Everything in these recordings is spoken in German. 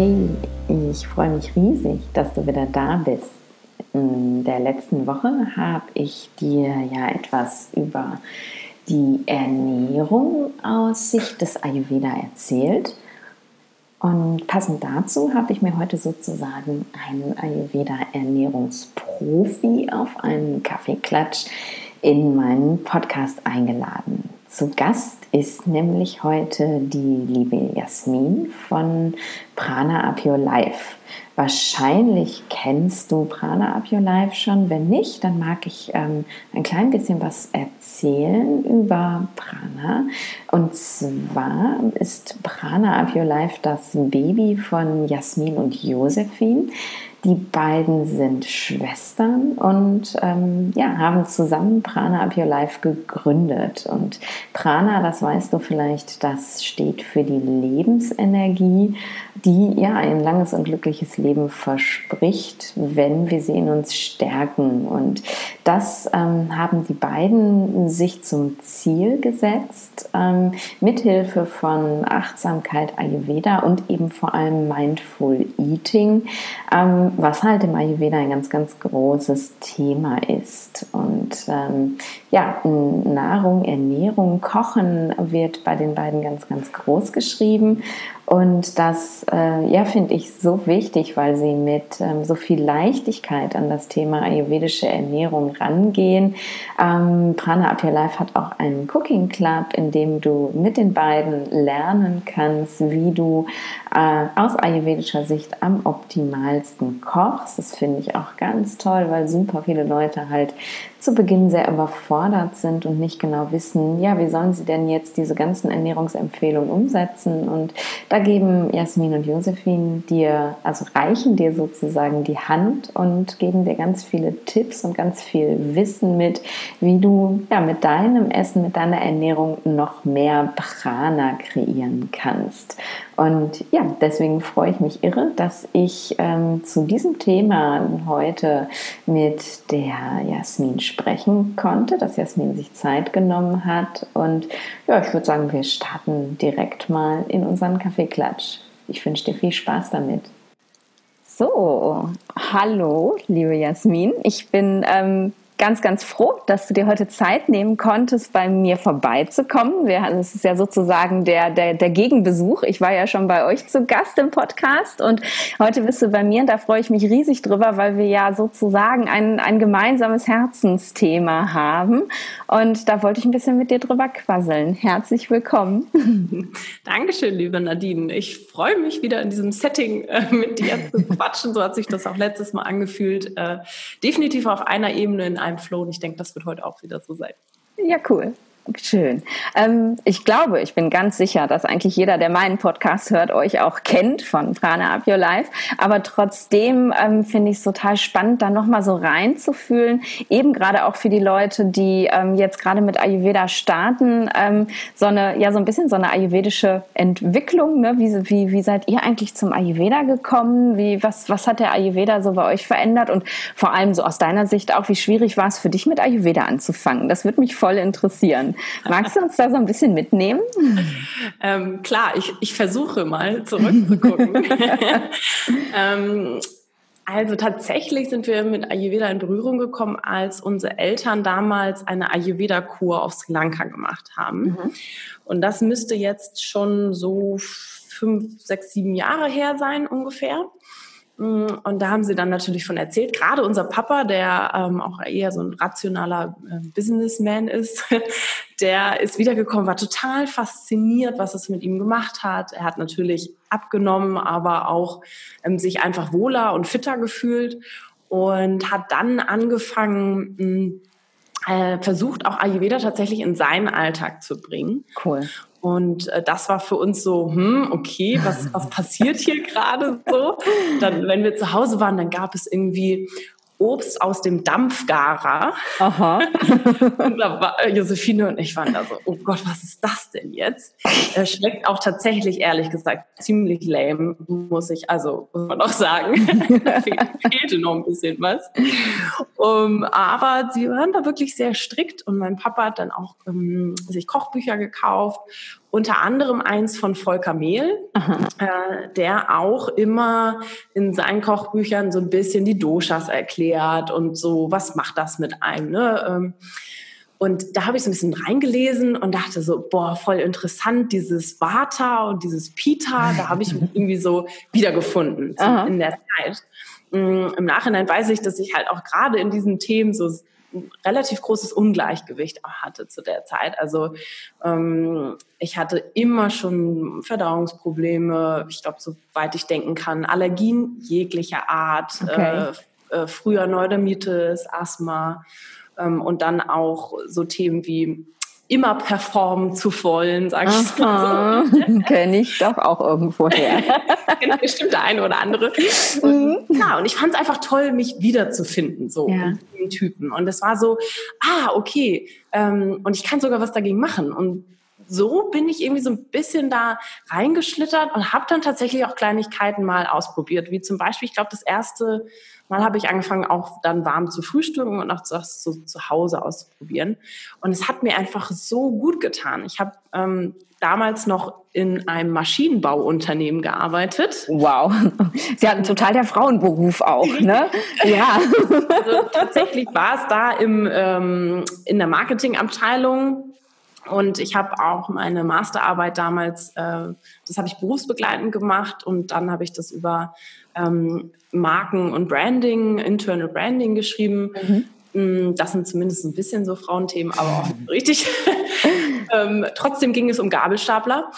Hey, ich freue mich riesig, dass du wieder da bist. In der letzten Woche habe ich dir ja etwas über die Ernährung aus Sicht des Ayurveda erzählt. Und passend dazu habe ich mir heute sozusagen einen Ayurveda-Ernährungsprofi auf einen Kaffeeklatsch in meinen Podcast eingeladen. Zu Gast ist nämlich heute die liebe Jasmin von Prana Up Your Life. Wahrscheinlich kennst du Prana Up Your Life schon. Wenn nicht, dann mag ich ähm, ein klein bisschen was erzählen über Prana. Und zwar ist Prana Up Your Life das Baby von Jasmin und Josephine. Die beiden sind Schwestern und ähm, ja, haben zusammen Prana Up Your Life gegründet. Und Prana, das weißt du vielleicht, das steht für die Lebensenergie, die ja ein langes und glückliches Leben verspricht, wenn wir sie in uns stärken. Und das ähm, haben die beiden sich zum Ziel gesetzt, ähm, mithilfe von Achtsamkeit, Ayurveda und eben vor allem Mindful Eating, ähm, was halt im Ayurveda ein ganz, ganz großes Thema ist. Und ähm, ja, Nahrung, Ernährung, Kochen wird bei den beiden ganz, ganz groß geschrieben. Und das, äh, ja, finde ich so wichtig, weil sie mit ähm, so viel Leichtigkeit an das Thema ayurvedische Ernährung rangehen. Ähm, Prana Up Your Life hat auch einen Cooking Club, in dem du mit den beiden lernen kannst, wie du äh, aus ayurvedischer Sicht am optimalsten kochst. Das finde ich auch ganz toll, weil super viele Leute halt zu Beginn sehr überfordert sind und nicht genau wissen, ja, wie sollen sie denn jetzt diese ganzen Ernährungsempfehlungen umsetzen? Und da geben Jasmin und Josephine dir, also reichen dir sozusagen die Hand und geben dir ganz viele Tipps und ganz viel Wissen mit, wie du ja mit deinem Essen, mit deiner Ernährung noch mehr Prana kreieren kannst. Und ja, deswegen freue ich mich irre, dass ich ähm, zu diesem Thema heute mit der Jasmin sprechen konnte, dass Jasmin sich Zeit genommen hat. Und ja, ich würde sagen, wir starten direkt mal in unseren Kaffeeklatsch. Ich wünsche dir viel Spaß damit. So, hallo, liebe Jasmin. Ich bin ähm, ganz, ganz froh, dass du dir heute Zeit nehmen konntest, bei mir vorbeizukommen. Wir, das ist ja sozusagen der, der, der Gegenbesuch. Ich war ja schon bei euch zu Gast im Podcast und heute bist du bei mir und da freue ich mich riesig drüber, weil wir ja sozusagen ein, ein gemeinsames Herzensthema haben. Und da wollte ich ein bisschen mit dir drüber quasseln. Herzlich willkommen. Dankeschön, liebe Nadine. Ich freue mich wieder in diesem Setting äh, mit dir zu quatschen. So hat sich das auch letztes Mal angefühlt. Äh, definitiv auf einer Ebene in einem Flow und ich denke, das wird heute auch wieder so sein. Ja, cool. Schön. Ähm, ich glaube, ich bin ganz sicher, dass eigentlich jeder, der meinen Podcast hört, euch auch kennt von Prana Up Your Life. Aber trotzdem ähm, finde ich es total spannend, da nochmal so reinzufühlen. Eben gerade auch für die Leute, die ähm, jetzt gerade mit Ayurveda starten, ähm, so eine, ja, so ein bisschen so eine ayurvedische Entwicklung. Ne? Wie, wie, wie seid ihr eigentlich zum Ayurveda gekommen? Wie, was, was hat der Ayurveda so bei euch verändert? Und vor allem so aus deiner Sicht auch, wie schwierig war es für dich mit Ayurveda anzufangen? Das würde mich voll interessieren. Magst du uns da so ein bisschen mitnehmen? Ähm, klar, ich, ich versuche mal zurückzugucken. ähm, also tatsächlich sind wir mit Ayurveda in Berührung gekommen, als unsere Eltern damals eine Ayurveda-Kur auf Sri Lanka gemacht haben. Mhm. Und das müsste jetzt schon so fünf, sechs, sieben Jahre her sein ungefähr. Mm, und da haben sie dann natürlich von erzählt. Gerade unser Papa, der ähm, auch eher so ein rationaler äh, Businessman ist, der ist wiedergekommen, war total fasziniert, was es mit ihm gemacht hat. Er hat natürlich abgenommen, aber auch ähm, sich einfach wohler und fitter gefühlt und hat dann angefangen, mh, mm, äh, versucht auch Ayurveda tatsächlich in seinen Alltag zu bringen. Cool. Und äh, das war für uns so, hm, okay, was, was passiert hier gerade so? Dann, wenn wir zu Hause waren, dann gab es irgendwie Obst aus dem Dampfgarer. Aha. und da war äh, Josephine und ich waren da so, oh Gott, was ist das denn jetzt? Er schmeckt auch tatsächlich, ehrlich gesagt, ziemlich lame, muss ich, also muss man auch sagen. fehlte noch ein bisschen was. Um, aber sie waren da wirklich sehr strikt und mein Papa hat dann auch ähm, sich Kochbücher gekauft unter anderem eins von Volker Mehl, äh, der auch immer in seinen Kochbüchern so ein bisschen die Doshas erklärt und so, was macht das mit einem. Ne? Ähm, und da habe ich so ein bisschen reingelesen und dachte so, boah, voll interessant, dieses Vata und dieses Pita, da habe ich mich irgendwie so wiedergefunden in der Zeit. Mm, Im Nachhinein weiß ich, dass ich halt auch gerade in diesen Themen so ein relativ großes Ungleichgewicht auch hatte zu der Zeit. Also ähm, ich hatte immer schon Verdauungsprobleme, ich glaube, soweit ich denken kann, Allergien jeglicher Art, okay. äh, äh, früher Neurodermitis, Asthma ähm, und dann auch so Themen wie immer performen zu wollen, sage ich mal so. Kenne ich doch auch irgendwo her. Bestimmt der eine oder andere. Und, mhm. ja, und ich fand es einfach toll, mich wiederzufinden, so ja. in Typen. Und es war so, ah, okay, ähm, und ich kann sogar was dagegen machen. Und so bin ich irgendwie so ein bisschen da reingeschlittert und habe dann tatsächlich auch Kleinigkeiten mal ausprobiert, wie zum Beispiel, ich glaube, das erste Mal habe ich angefangen, auch dann warm zu frühstücken und auch das so zu Hause auszuprobieren. Und es hat mir einfach so gut getan. Ich habe ähm, damals noch in einem Maschinenbauunternehmen gearbeitet. Wow. Sie hatten total der Frauenberuf auch, ne? ja. Also tatsächlich war es da im, ähm, in der Marketingabteilung und ich habe auch meine Masterarbeit damals, äh, das habe ich berufsbegleitend gemacht und dann habe ich das über ähm, Marken und Branding, Internal Branding geschrieben. Mhm. Mm, das sind zumindest ein bisschen so Frauenthemen, aber auch richtig. ähm, trotzdem ging es um Gabelstapler.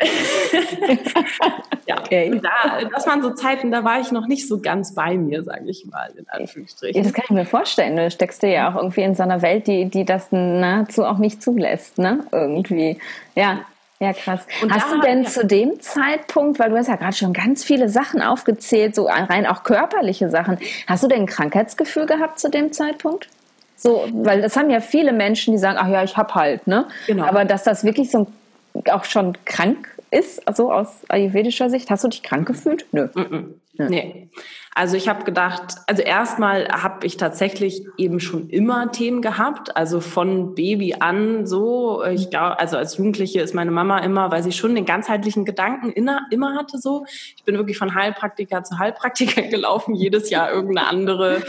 ja, okay. da, das waren so Zeiten, da war ich noch nicht so ganz bei mir, sage ich mal, in Anführungsstrichen. Ja, das kann ich mir vorstellen. Du steckst dir ja auch irgendwie in so einer Welt, die, die das nahezu auch nicht zulässt, ne? Irgendwie. Ja. Ja, krass. Und hast du denn zu dem Zeitpunkt, weil du hast ja gerade schon ganz viele Sachen aufgezählt, so rein auch körperliche Sachen, hast du denn ein Krankheitsgefühl gehabt zu dem Zeitpunkt? So, weil das haben ja viele Menschen, die sagen, ach ja, ich hab halt, ne? Genau. Aber dass das wirklich so auch schon krank ist, also aus ayurvedischer Sicht, hast du dich krank gefühlt? Nö. Mm -mm. Nee. Also ich habe gedacht, also erstmal habe ich tatsächlich eben schon immer Themen gehabt, also von Baby an so. Ich glaube, also als Jugendliche ist meine Mama immer, weil sie schon den ganzheitlichen Gedanken immer hatte so. Ich bin wirklich von Heilpraktiker zu Heilpraktiker gelaufen, jedes Jahr irgendeine andere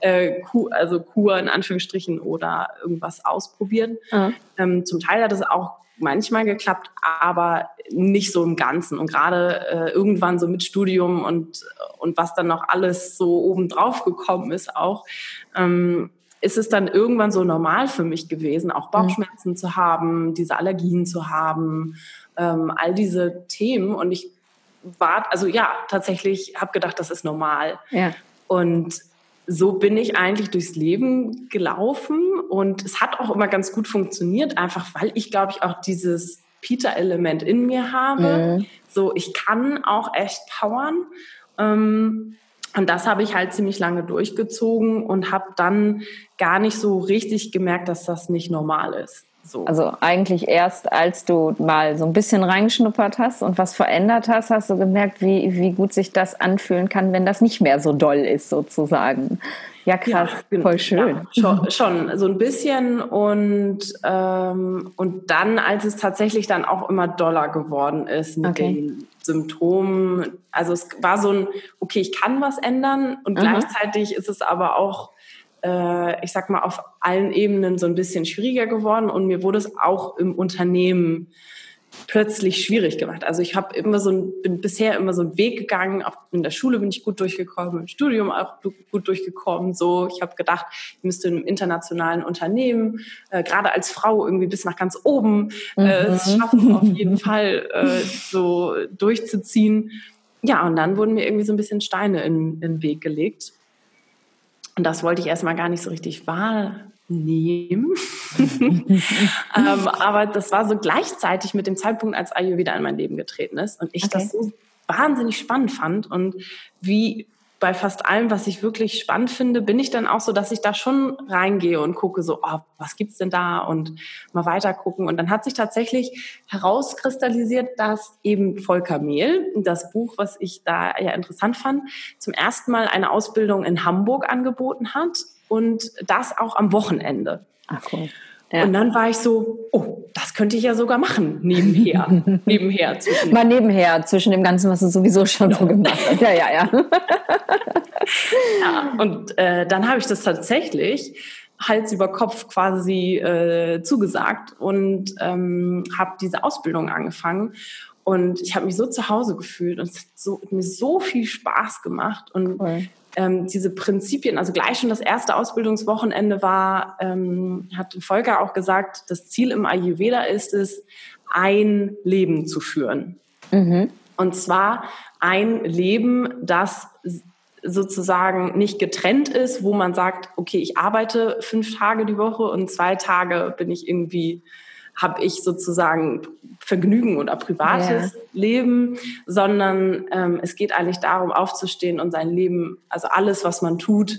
äh, Kur, also Kur in Anführungsstrichen oder irgendwas ausprobieren. Mhm. Ähm, zum Teil hat es auch manchmal geklappt, aber nicht so im Ganzen. Und gerade äh, irgendwann so mit Studium und, und was dann noch alles so obendrauf gekommen ist auch, ähm, ist es dann irgendwann so normal für mich gewesen, auch Bauchschmerzen mhm. zu haben, diese Allergien zu haben, ähm, all diese Themen. Und ich war, also ja, tatsächlich habe gedacht, das ist normal. Ja. Und so bin ich eigentlich durchs Leben gelaufen und es hat auch immer ganz gut funktioniert, einfach weil ich, glaube ich, auch dieses Peter-Element in mir habe. Mhm. So, ich kann auch echt powern. Ähm, und das habe ich halt ziemlich lange durchgezogen und habe dann gar nicht so richtig gemerkt, dass das nicht normal ist. So. Also eigentlich erst, als du mal so ein bisschen reingeschnuppert hast und was verändert hast, hast du gemerkt, wie, wie gut sich das anfühlen kann, wenn das nicht mehr so doll ist, sozusagen. Ja, krass, ja, voll schön. Ja, schon, schon, so ein bisschen und, ähm, und dann, als es tatsächlich dann auch immer doller geworden ist mit okay. den Symptomen, also es war so ein, okay, ich kann was ändern und Aha. gleichzeitig ist es aber auch äh, ich sag mal, auf allen Ebenen so ein bisschen schwieriger geworden und mir wurde es auch im Unternehmen plötzlich schwierig gemacht. Also ich habe immer so ein, bin bisher immer so einen Weg gegangen. Auch in der Schule bin ich gut durchgekommen, im Studium auch gut durchgekommen. So, ich habe gedacht, ich müsste in einem internationalen Unternehmen, äh, gerade als Frau irgendwie bis nach ganz oben, äh, mhm. schaffen, auf jeden Fall äh, so durchzuziehen. Ja, und dann wurden mir irgendwie so ein bisschen Steine in, in den Weg gelegt. Und das wollte ich erstmal gar nicht so richtig wahrnehmen. ähm, aber das war so gleichzeitig mit dem Zeitpunkt, als Ayurveda in mein Leben getreten ist und ich okay. das so wahnsinnig spannend fand und wie bei fast allem, was ich wirklich spannend finde, bin ich dann auch so, dass ich da schon reingehe und gucke so, oh, was gibt's denn da und mal weiter gucken. Und dann hat sich tatsächlich herauskristallisiert, dass eben Volker Mehl, das Buch, was ich da ja interessant fand, zum ersten Mal eine Ausbildung in Hamburg angeboten hat und das auch am Wochenende. Ach cool. Ja. Und dann war ich so, oh, das könnte ich ja sogar machen, nebenher. nebenher zwischen. Mal nebenher, zwischen dem Ganzen, was du sowieso schon so gemacht hast. Ja, ja, ja. ja und äh, dann habe ich das tatsächlich Hals über Kopf quasi äh, zugesagt und ähm, habe diese Ausbildung angefangen. Und ich habe mich so zu Hause gefühlt und es hat so, mir so viel Spaß gemacht. Und cool ähm, diese Prinzipien, also gleich schon das erste Ausbildungswochenende war, ähm, hat Volker auch gesagt, das Ziel im Ayurveda ist es, ein Leben zu führen. Mhm. Und zwar ein Leben, das sozusagen nicht getrennt ist, wo man sagt, okay, ich arbeite fünf Tage die Woche und zwei Tage bin ich irgendwie habe ich sozusagen Vergnügen oder privates ja. Leben, sondern ähm, es geht eigentlich darum, aufzustehen und sein Leben, also alles, was man tut,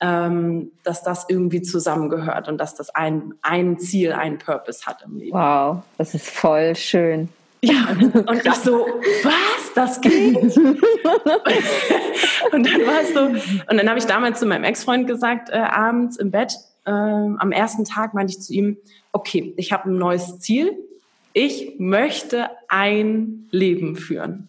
ähm, dass das irgendwie zusammengehört und dass das ein, ein Ziel, ein Purpose hat im Leben. Wow, das ist voll schön. Ja, und ich so, was, das geht? und dann war es so, und dann habe ich damals zu meinem Ex-Freund gesagt, äh, abends im Bett, äh, am ersten Tag meinte ich zu ihm, okay, ich habe ein neues Ziel. Ich möchte ein Leben führen.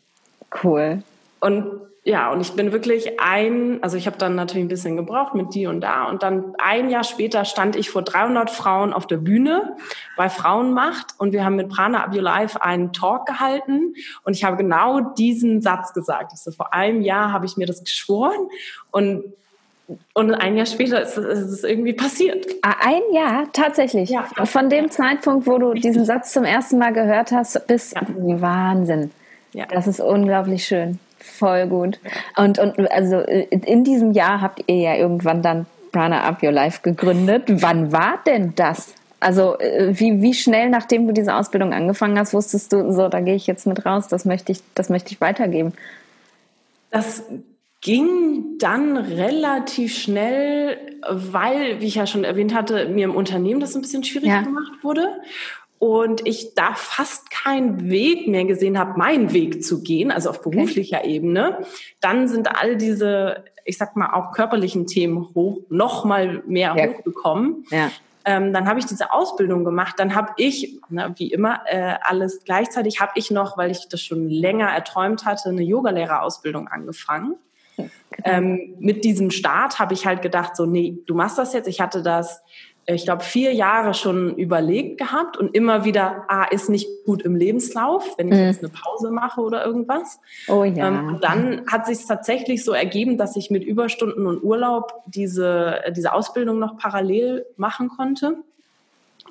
Cool. Und ja, und ich bin wirklich ein, also ich habe dann natürlich ein bisschen gebraucht mit die und da und dann ein Jahr später stand ich vor 300 Frauen auf der Bühne bei Frauenmacht und wir haben mit Prana Up Your Life einen Talk gehalten und ich habe genau diesen Satz gesagt. Ich so, vor einem Jahr habe ich mir das geschworen und und ein Jahr später ist, ist es irgendwie passiert. Ah, ein Jahr, tatsächlich. Ja, Von dem Zeitpunkt, wo du diesen Satz zum ersten Mal gehört hast, bis ja. Wahnsinn. Ja. Das ist unglaublich schön. Voll gut. Und, und also in diesem Jahr habt ihr ja irgendwann dann Prana Up Your Life gegründet. Wann war denn das? Also äh, wie, wie schnell, nachdem du diese Ausbildung angefangen hast, wusstest du, so, da gehe ich jetzt mit raus, das möchte ich, das möchte ich weitergeben? Das ging dann relativ schnell, weil, wie ich ja schon erwähnt hatte, mir im Unternehmen das ein bisschen schwierig ja. gemacht wurde und ich da fast keinen Weg mehr gesehen habe, meinen Weg zu gehen, also auf beruflicher okay. Ebene, dann sind all diese, ich sag mal, auch körperlichen Themen hoch, noch mal mehr ja. hochgekommen. Ja. Ähm, dann habe ich diese Ausbildung gemacht. Dann habe ich, na, wie immer, äh, alles gleichzeitig habe ich noch, weil ich das schon länger erträumt hatte, eine Yogalehrerausbildung angefangen. Genau. Ähm, mit diesem Start habe ich halt gedacht, so, nee, du machst das jetzt. Ich hatte das, äh, ich glaube, vier Jahre schon überlegt gehabt und immer wieder, ah, ist nicht gut im Lebenslauf, wenn ich mhm. jetzt eine Pause mache oder irgendwas. Oh ja. Ähm, und dann hat sich tatsächlich so ergeben, dass ich mit Überstunden und Urlaub diese, diese Ausbildung noch parallel machen konnte.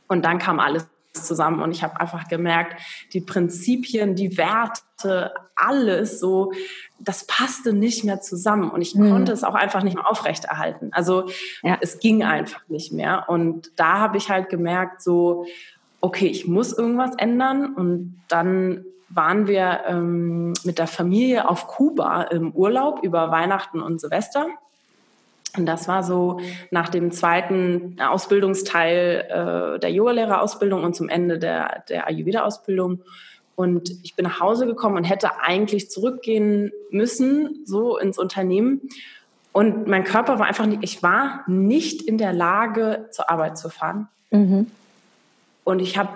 Und dann kam alles zusammen und ich habe einfach gemerkt, die Prinzipien, die Werte, alles so, das passte nicht mehr zusammen und ich mhm. konnte es auch einfach nicht mehr aufrechterhalten. Also ja. es ging einfach nicht mehr und da habe ich halt gemerkt, so, okay, ich muss irgendwas ändern und dann waren wir ähm, mit der Familie auf Kuba im Urlaub über Weihnachten und Silvester und das war so nach dem zweiten Ausbildungsteil äh, der Yogalehrerausbildung und zum Ende der, der Ayurveda-Ausbildung. Und ich bin nach Hause gekommen und hätte eigentlich zurückgehen müssen, so ins Unternehmen. Und mein Körper war einfach nicht, ich war nicht in der Lage, zur Arbeit zu fahren. Mhm. Und ich habe,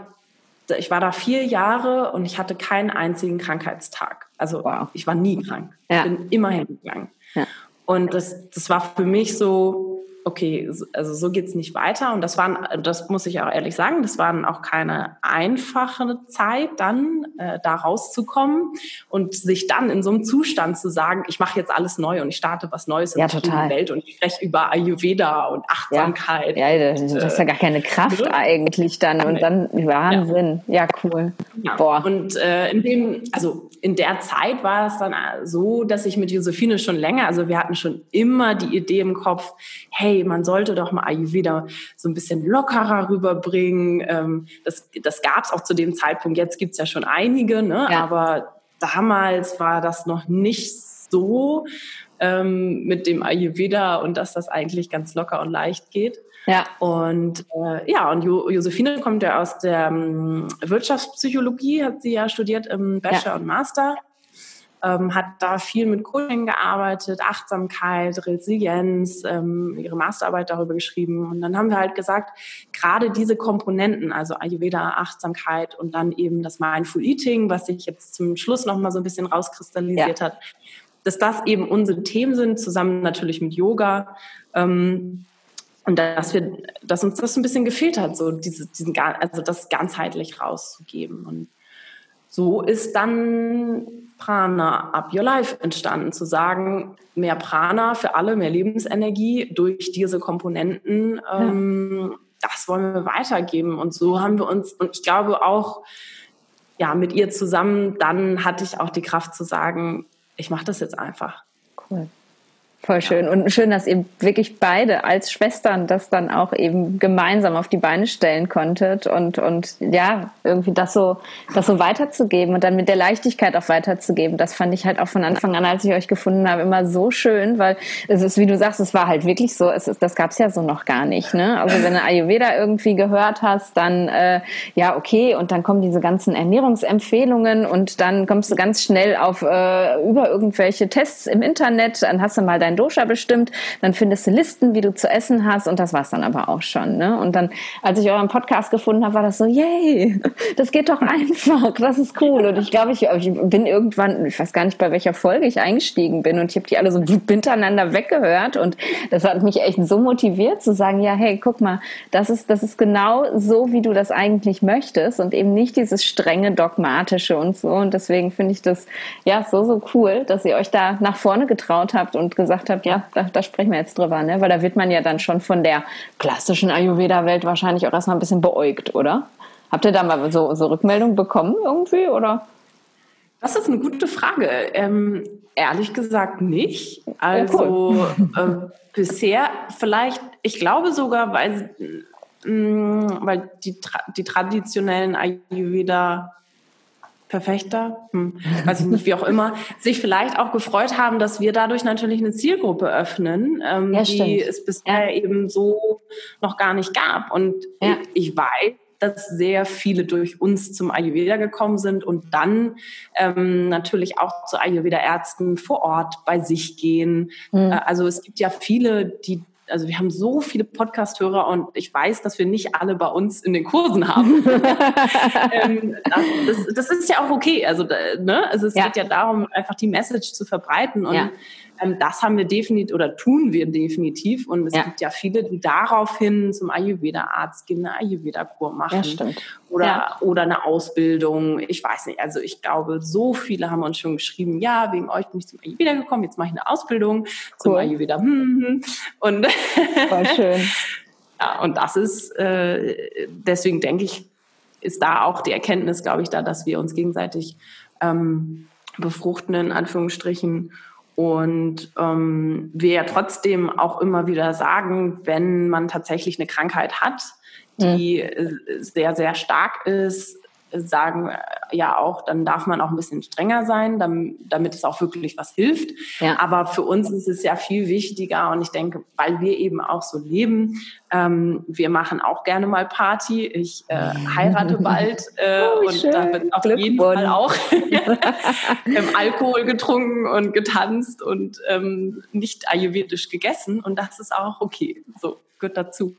ich war da vier Jahre und ich hatte keinen einzigen Krankheitstag. Also wow. ich war nie krank. Ja. Ich bin immer hingegangen. Ja. Und das, das war für mich so, okay, also so geht's nicht weiter. Und das waren, das muss ich auch ehrlich sagen, das waren auch keine einfache Zeit, dann äh, da rauszukommen und sich dann in so einem Zustand zu sagen, ich mache jetzt alles neu und ich starte was Neues in ja, der Welt und ich spreche über Ayurveda und Achtsamkeit. Ja, ja das ist ja gar keine Kraft äh, eigentlich dann und dann Wahnsinn. Ja, ja cool. Ja. Boah. Und äh, in dem, also in der Zeit war es dann so, dass ich mit Josephine schon länger, also wir hatten schon immer die Idee im Kopf, hey, hey, man sollte doch mal Ayurveda so ein bisschen lockerer rüberbringen. Ähm, das das gab es auch zu dem Zeitpunkt. Jetzt gibt es ja schon einige, ne? Ja. aber damals war das noch nicht so ähm, mit dem Ayurveda und dass das eigentlich ganz locker und leicht geht. Ja. Und äh, ja, und jo Josephine kommt ja aus der ähm, Wirtschaftspsychologie, hat sie ja studiert im Bachelor ja. und Master. Ähm, hat da viel mit Coaching gearbeitet, Achtsamkeit, Resilienz, ähm, ihre Masterarbeit darüber geschrieben. Und dann haben wir halt gesagt, gerade diese Komponenten, also Ayurveda, Achtsamkeit und dann eben das Mindful Eating, was sich jetzt zum Schluss nochmal so ein bisschen rauskristallisiert ja. hat, dass das eben unsere Themen sind, zusammen natürlich mit Yoga. Ähm, und dass wir, dass uns das ein bisschen gefehlt hat, so diese, diesen, also das ganzheitlich rauszugeben. Und so ist dann Prana Up Your Life entstanden, zu sagen, mehr Prana für alle, mehr Lebensenergie durch diese Komponenten. Ähm, ja. Das wollen wir weitergeben. Und so haben wir uns, und ich glaube auch, ja, mit ihr zusammen, dann hatte ich auch die Kraft zu sagen, ich mache das jetzt einfach. Cool. Voll schön. Und schön, dass ihr wirklich beide als Schwestern das dann auch eben gemeinsam auf die Beine stellen konntet und, und ja, irgendwie das so, das so weiterzugeben und dann mit der Leichtigkeit auch weiterzugeben. Das fand ich halt auch von Anfang an, als ich euch gefunden habe, immer so schön, weil es ist, wie du sagst, es war halt wirklich so, es ist, das gab's ja so noch gar nicht. Ne? Also wenn du Ayurveda irgendwie gehört hast, dann äh, ja, okay, und dann kommen diese ganzen Ernährungsempfehlungen und dann kommst du ganz schnell auf äh, über irgendwelche Tests im Internet, dann hast du mal dein Dosha bestimmt, dann findest du Listen, wie du zu essen hast und das war's dann aber auch schon. Ne? Und dann, als ich euren Podcast gefunden habe, war das so, yay, das geht doch einfach, das ist cool. Und ich glaube, ich, ich bin irgendwann, ich weiß gar nicht, bei welcher Folge ich eingestiegen bin und ich habe die alle so hintereinander weggehört und das hat mich echt so motiviert zu sagen, ja, hey, guck mal, das ist, das ist genau so, wie du das eigentlich möchtest und eben nicht dieses strenge, dogmatische und so. Und deswegen finde ich das ja so, so cool, dass ihr euch da nach vorne getraut habt und gesagt gesagt habt, ja, da, da sprechen wir jetzt drüber, ne? weil da wird man ja dann schon von der klassischen Ayurveda-Welt wahrscheinlich auch erstmal ein bisschen beäugt, oder? Habt ihr da mal so, so Rückmeldungen bekommen irgendwie, oder? Das ist eine gute Frage. Ähm, ehrlich gesagt nicht. Also ja, cool. äh, bisher vielleicht, ich glaube sogar, weil, mh, mm, weil die, die traditionellen Ayurveda Verfechter, hm, weiß ich nicht, wie auch immer, sich vielleicht auch gefreut haben, dass wir dadurch natürlich eine Zielgruppe öffnen, ähm, ja, die es bisher ja. eben so noch gar nicht gab. Und ja. ich, ich weiß, dass sehr viele durch uns zum Ayurveda gekommen sind und dann ähm, natürlich auch zu Ayurveda-Ärzten vor Ort bei sich gehen. Mhm. Äh, also es gibt ja viele, die also wir haben so viele Podcast-Hörer und ich weiß, dass wir nicht alle bei uns in den Kursen haben. ähm, das, das, ist ja auch okay. Also, ne? also es ja. geht ja darum, einfach die Message zu verbreiten und ja. Ähm, das haben wir definitiv oder tun wir definitiv. Und es ja. gibt ja viele, die daraufhin zum Ayurveda-Arzt gehen, eine Ayurveda-Kur machen. Ja, oder, ja. oder eine Ausbildung. Ich weiß nicht. Also ich glaube, so viele haben uns schon geschrieben, ja, wegen euch bin ich zum Ayurveda gekommen, jetzt mache ich eine Ausbildung cool. zum Ayurveda. Hm, hm, hm. Und Voll schön. ja, und das ist, äh, deswegen denke ich, ist da auch die Erkenntnis, glaube ich, da, dass wir uns gegenseitig ähm, befruchten, in Anführungsstrichen, und ähm, wir ja trotzdem auch immer wieder sagen, wenn man tatsächlich eine Krankheit hat, die mhm. sehr, sehr stark ist, sagen ja auch, dann darf man auch ein bisschen strenger sein, damit, es auch wirklich was hilft. Ja. Aber für uns ist es ja viel wichtiger und ich denke, weil wir eben auch so leben, ähm, wir machen auch gerne mal Party. Ich äh, heirate bald äh, oh, und da wird auf jeden Fall auch Alkohol getrunken und getanzt und ähm, nicht ayurvedisch gegessen und das ist auch okay. So gehört dazu.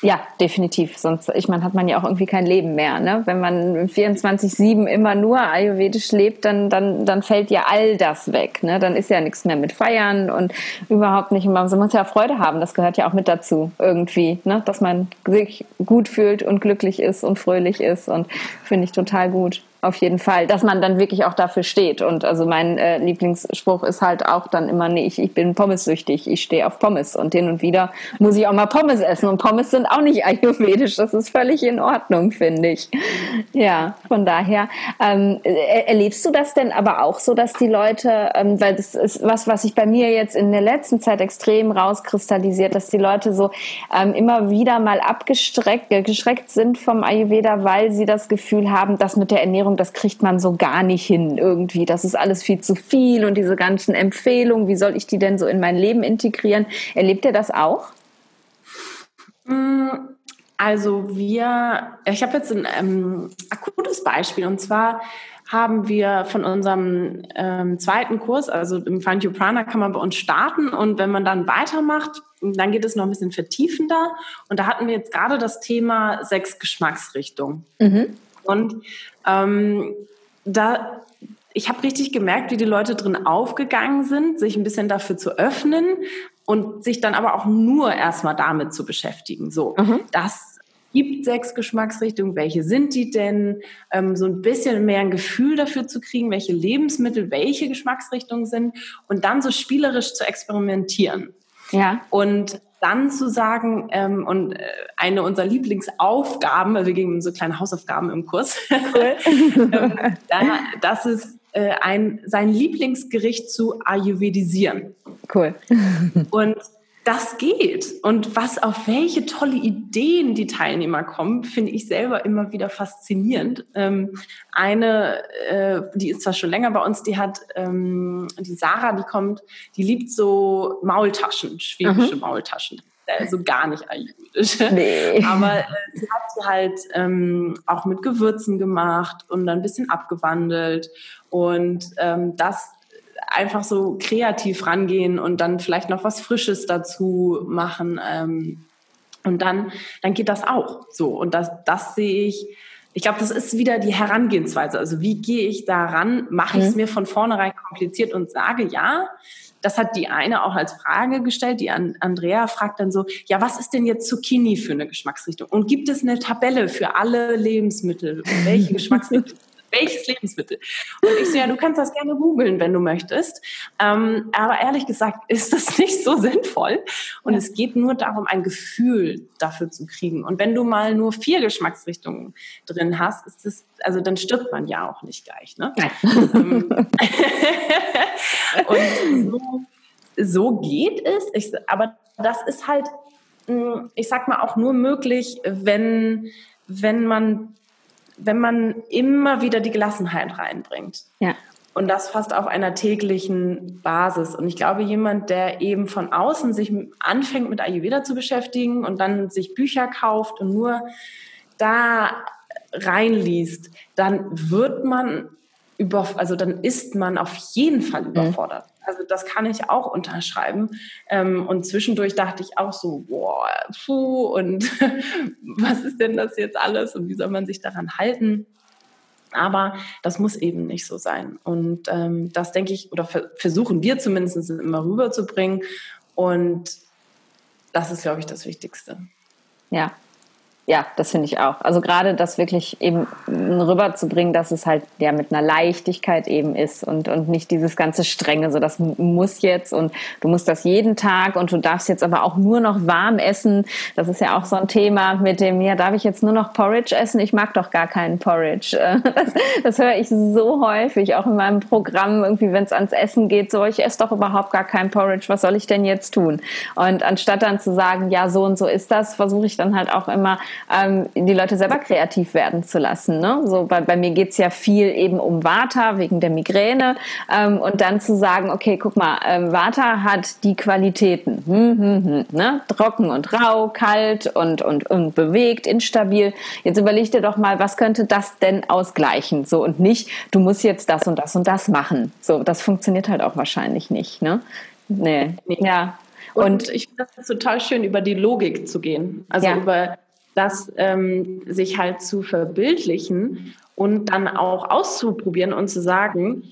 Ja, definitiv. Sonst, ich meine, hat man ja auch irgendwie kein Leben mehr. Ne? Wenn man 24-7 immer nur ayurvedisch lebt, dann, dann, dann fällt ja all das weg. Ne? Dann ist ja nichts mehr mit Feiern und überhaupt nicht. man muss ja Freude haben. Das gehört ja auch mit dazu irgendwie, ne? dass man sich gut fühlt und glücklich ist und fröhlich ist. Und finde ich total gut. Auf jeden Fall, dass man dann wirklich auch dafür steht. Und also mein äh, Lieblingsspruch ist halt auch dann immer, nee, ich, ich bin pommessüchtig, ich stehe auf Pommes. Und hin und wieder muss ich auch mal Pommes essen. Und Pommes sind auch nicht ayurvedisch. Das ist völlig in Ordnung, finde ich. Ja, von daher. Ähm, erlebst du das denn aber auch so, dass die Leute, ähm, weil das ist was, was sich bei mir jetzt in der letzten Zeit extrem rauskristallisiert, dass die Leute so ähm, immer wieder mal abgestreckt äh, geschreckt sind vom Ayurveda, weil sie das Gefühl haben, dass mit der Ernährung Ernährung, das kriegt man so gar nicht hin irgendwie. Das ist alles viel zu viel und diese ganzen Empfehlungen, wie soll ich die denn so in mein Leben integrieren? Erlebt ihr das auch? Mm, also wir, ich habe jetzt ein ähm, akutes Beispiel und zwar haben wir von unserem ähm, zweiten Kurs, also im Find Your Prana kann man bei uns starten und wenn man dann weitermacht, dann geht es noch ein bisschen vertiefender und da hatten wir jetzt gerade das Thema sechs Geschmacksrichtungen. Mhm. Und ähm, da ich habe richtig gemerkt, wie die Leute drin aufgegangen sind, sich ein bisschen dafür zu öffnen und sich dann aber auch nur erstmal damit zu beschäftigen. So, mhm. das gibt sechs Geschmacksrichtungen. Welche sind die denn? Ähm, so ein bisschen mehr ein Gefühl dafür zu kriegen, welche Lebensmittel welche Geschmacksrichtungen sind und dann so spielerisch zu experimentieren. Ja. Und dann zu sagen, ähm, und äh, eine unserer Lieblingsaufgaben, also wir geben so kleine Hausaufgaben im Kurs, cool. ähm, da, das ist äh, ein, sein Lieblingsgericht zu ayurvedisieren. Cool. und das geht. Und was auf welche tolle Ideen die Teilnehmer kommen, finde ich selber immer wieder faszinierend. Ähm, eine, äh, die ist zwar schon länger bei uns, die hat, ähm, die Sarah, die kommt, die liebt so Maultaschen, schwäbische mhm. Maultaschen also gar nicht ayurvedisch. Nee. Aber äh, sie hat sie halt ähm, auch mit Gewürzen gemacht und dann ein bisschen abgewandelt und ähm, das einfach so kreativ rangehen und dann vielleicht noch was Frisches dazu machen. Ähm, und dann, dann geht das auch so. Und das, das sehe ich, ich glaube, das ist wieder die Herangehensweise. Also wie gehe ich daran? Mache ich es mhm. mir von vornherein kompliziert und sage, ja, das hat die eine auch als Frage gestellt. Die Andrea fragt dann so, ja, was ist denn jetzt Zucchini für eine Geschmacksrichtung? Und gibt es eine Tabelle für alle Lebensmittel? Welche Geschmacksrichtung? Welches Lebensmittel? Und ich so, ja, du kannst das gerne googeln, wenn du möchtest. Ähm, aber ehrlich gesagt ist das nicht so sinnvoll. Und ja. es geht nur darum, ein Gefühl dafür zu kriegen. Und wenn du mal nur vier Geschmacksrichtungen drin hast, ist das, also dann stirbt man ja auch nicht gleich. Ne? Ähm, und so, so geht es. Ich, aber das ist halt, hm, ich sag mal, auch nur möglich, wenn, wenn man wenn man immer wieder die Gelassenheit reinbringt. Ja. Und das fast auf einer täglichen Basis. Und ich glaube, jemand, der eben von außen sich anfängt mit Ayurveda zu beschäftigen und dann sich Bücher kauft und nur da reinliest, dann wird man über, also dann ist man auf jeden Fall mhm. überfordert. Mhm. Also das kann ich auch unterschreiben. Ähm, und zwischendurch dachte ich auch so, boah, puh, und was ist denn das jetzt alles und wie soll man sich daran halten? Aber das muss eben nicht so sein. Und ähm, das denke ich, oder versuchen wir zumindest immer rüberzubringen. Und das ist, glaube ich, das Wichtigste. Ja, ja, das finde ich auch. Also gerade das wirklich eben rüberzubringen, dass es halt ja mit einer Leichtigkeit eben ist und, und nicht dieses ganze Strenge, so das muss jetzt und du musst das jeden Tag und du darfst jetzt aber auch nur noch warm essen. Das ist ja auch so ein Thema mit dem, ja, darf ich jetzt nur noch Porridge essen? Ich mag doch gar keinen Porridge. Das, das höre ich so häufig, auch in meinem Programm, irgendwie, wenn es ans Essen geht, so, ich esse doch überhaupt gar keinen Porridge, was soll ich denn jetzt tun? Und anstatt dann zu sagen, ja, so und so ist das, versuche ich dann halt auch immer ähm, die Leute selber kreativ werden zu lassen. Ne? So bei, bei mir geht's ja viel eben um Vata wegen der Migräne ähm, und dann zu sagen, okay, guck mal, ähm, Vata hat die Qualitäten, hm, hm, hm, ne? trocken und rau, kalt und, und, und bewegt, instabil. Jetzt überleg dir doch mal, was könnte das denn ausgleichen? So und nicht, du musst jetzt das und das und das machen. So, das funktioniert halt auch wahrscheinlich nicht. Ne? Nee. nee. Ja. Und, und ich finde das total schön, über die Logik zu gehen. Also ja. über das ähm, sich halt zu verbildlichen und dann auch auszuprobieren und zu sagen,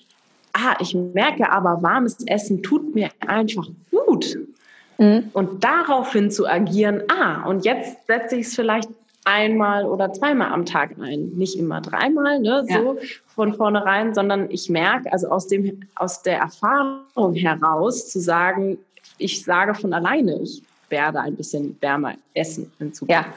ah, ich merke aber, warmes Essen tut mir einfach gut. Mhm. Und daraufhin zu agieren, ah, und jetzt setze ich es vielleicht einmal oder zweimal am Tag ein. Nicht immer dreimal, ne, ja. so von vornherein, sondern ich merke, also aus, dem, aus der Erfahrung heraus zu sagen, ich sage von alleine, ich werde ein bisschen wärmer essen in Zukunft. Ja.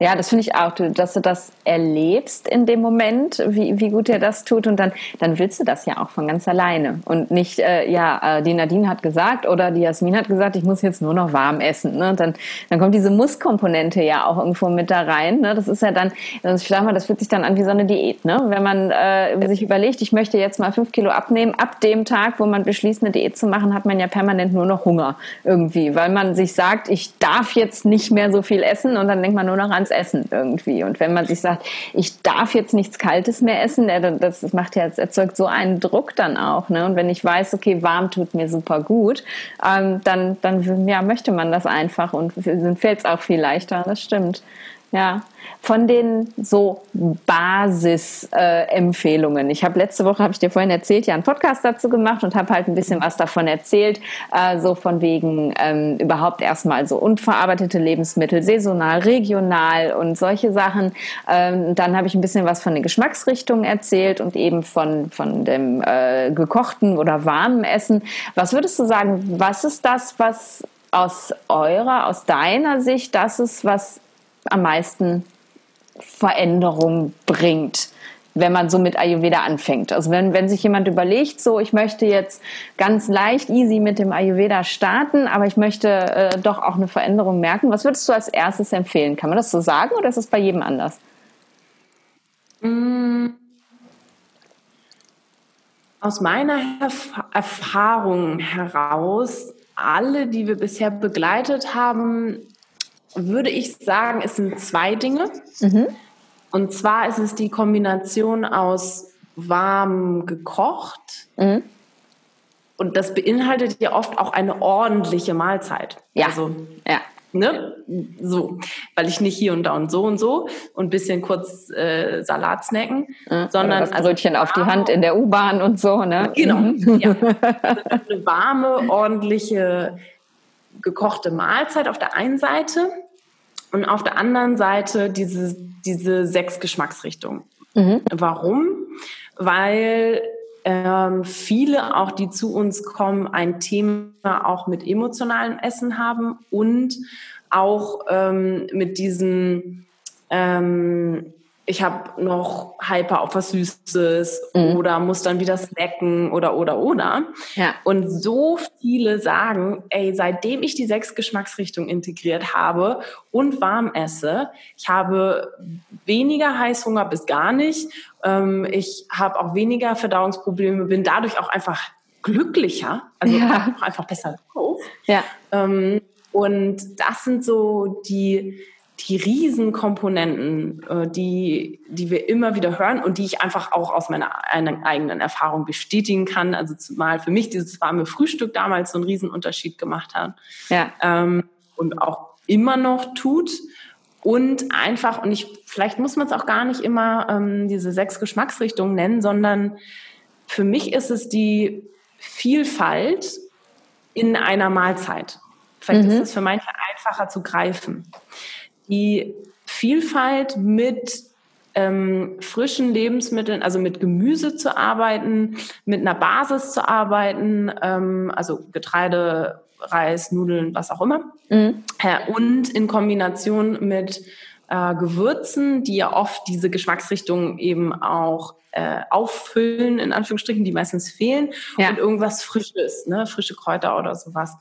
Ja, das finde ich auch, dass du das erlebst in dem Moment, wie, wie gut dir das tut und dann, dann willst du das ja auch von ganz alleine und nicht, äh, ja, äh, die Nadine hat gesagt oder die Jasmin hat gesagt, ich muss jetzt nur noch warm essen. Ne? Dann, dann kommt diese Muss-Komponente ja auch irgendwo mit da rein. Ne? Das ist ja dann, ich sag mal, das fühlt sich dann an wie so eine Diät. Ne? Wenn man äh, sich überlegt, ich möchte jetzt mal fünf Kilo abnehmen, ab dem Tag, wo man beschließt, eine Diät zu machen, hat man ja permanent nur noch Hunger irgendwie, weil man sich sagt, ich darf jetzt nicht mehr so viel essen und dann denkt man nur noch an ans Essen irgendwie. Und wenn man sich sagt, ich darf jetzt nichts Kaltes mehr essen, das macht ja, erzeugt so einen Druck dann auch. Ne? Und wenn ich weiß, okay, warm tut mir super gut, ähm, dann, dann ja, möchte man das einfach und fällt es auch viel leichter. Das stimmt. Ja, von den so Basisempfehlungen. Äh, ich habe letzte Woche, habe ich dir vorhin erzählt, ja einen Podcast dazu gemacht und habe halt ein bisschen was davon erzählt, äh, so von wegen ähm, überhaupt erstmal so unverarbeitete Lebensmittel, saisonal, regional und solche Sachen. Ähm, dann habe ich ein bisschen was von den Geschmacksrichtungen erzählt und eben von, von dem äh, gekochten oder warmen Essen. Was würdest du sagen, was ist das, was aus eurer, aus deiner Sicht das ist, was am meisten Veränderung bringt, wenn man so mit Ayurveda anfängt. Also wenn, wenn sich jemand überlegt, so ich möchte jetzt ganz leicht, easy mit dem Ayurveda starten, aber ich möchte äh, doch auch eine Veränderung merken, was würdest du als erstes empfehlen? Kann man das so sagen oder ist es bei jedem anders? Mm. Aus meiner Erf Erfahrung heraus, alle, die wir bisher begleitet haben, würde ich sagen, es sind zwei Dinge. Mhm. Und zwar ist es die Kombination aus warm gekocht. Mhm. Und das beinhaltet ja oft auch eine ordentliche Mahlzeit. Ja. Also, ja. Ne? So, weil ich nicht hier und da und so und so und ein bisschen kurz äh, Salat snacken, mhm. sondern das Brötchen also auf die Hand in der U-Bahn und so, ne? Genau. Mhm. Ja. eine warme, ordentliche gekochte Mahlzeit auf der einen Seite und auf der anderen Seite diese, diese sechs Geschmacksrichtungen. Mhm. Warum? Weil ähm, viele, auch die zu uns kommen, ein Thema auch mit emotionalem Essen haben und auch ähm, mit diesen ähm, ich habe noch Hyper auf was Süßes mhm. oder muss dann wieder snacken oder oder oder. Ja. Und so viele sagen, ey, seitdem ich die sechs Geschmacksrichtungen integriert habe und warm esse, ich habe weniger Heißhunger bis gar nicht. Ähm, ich habe auch weniger Verdauungsprobleme, bin dadurch auch einfach glücklicher, also ja. einfach besser drauf. Ja. Ähm, und das sind so die die Riesenkomponenten, äh, die, die wir immer wieder hören und die ich einfach auch aus meiner eigenen Erfahrung bestätigen kann. Also zumal für mich dieses warme Frühstück damals so einen Riesenunterschied gemacht hat. Ja. Ähm, und auch immer noch tut. Und einfach, und ich, vielleicht muss man es auch gar nicht immer ähm, diese sechs Geschmacksrichtungen nennen, sondern für mich ist es die Vielfalt in einer Mahlzeit. Vielleicht mhm. ist es für manche einfacher zu greifen die Vielfalt mit ähm, frischen Lebensmitteln, also mit Gemüse zu arbeiten, mit einer Basis zu arbeiten, ähm, also Getreide, Reis, Nudeln, was auch immer. Mhm. Ja, und in Kombination mit äh, Gewürzen, die ja oft diese Geschmacksrichtung eben auch äh, auffüllen, in Anführungsstrichen, die meistens fehlen, ja. und irgendwas Frisches, ne, frische Kräuter oder sowas.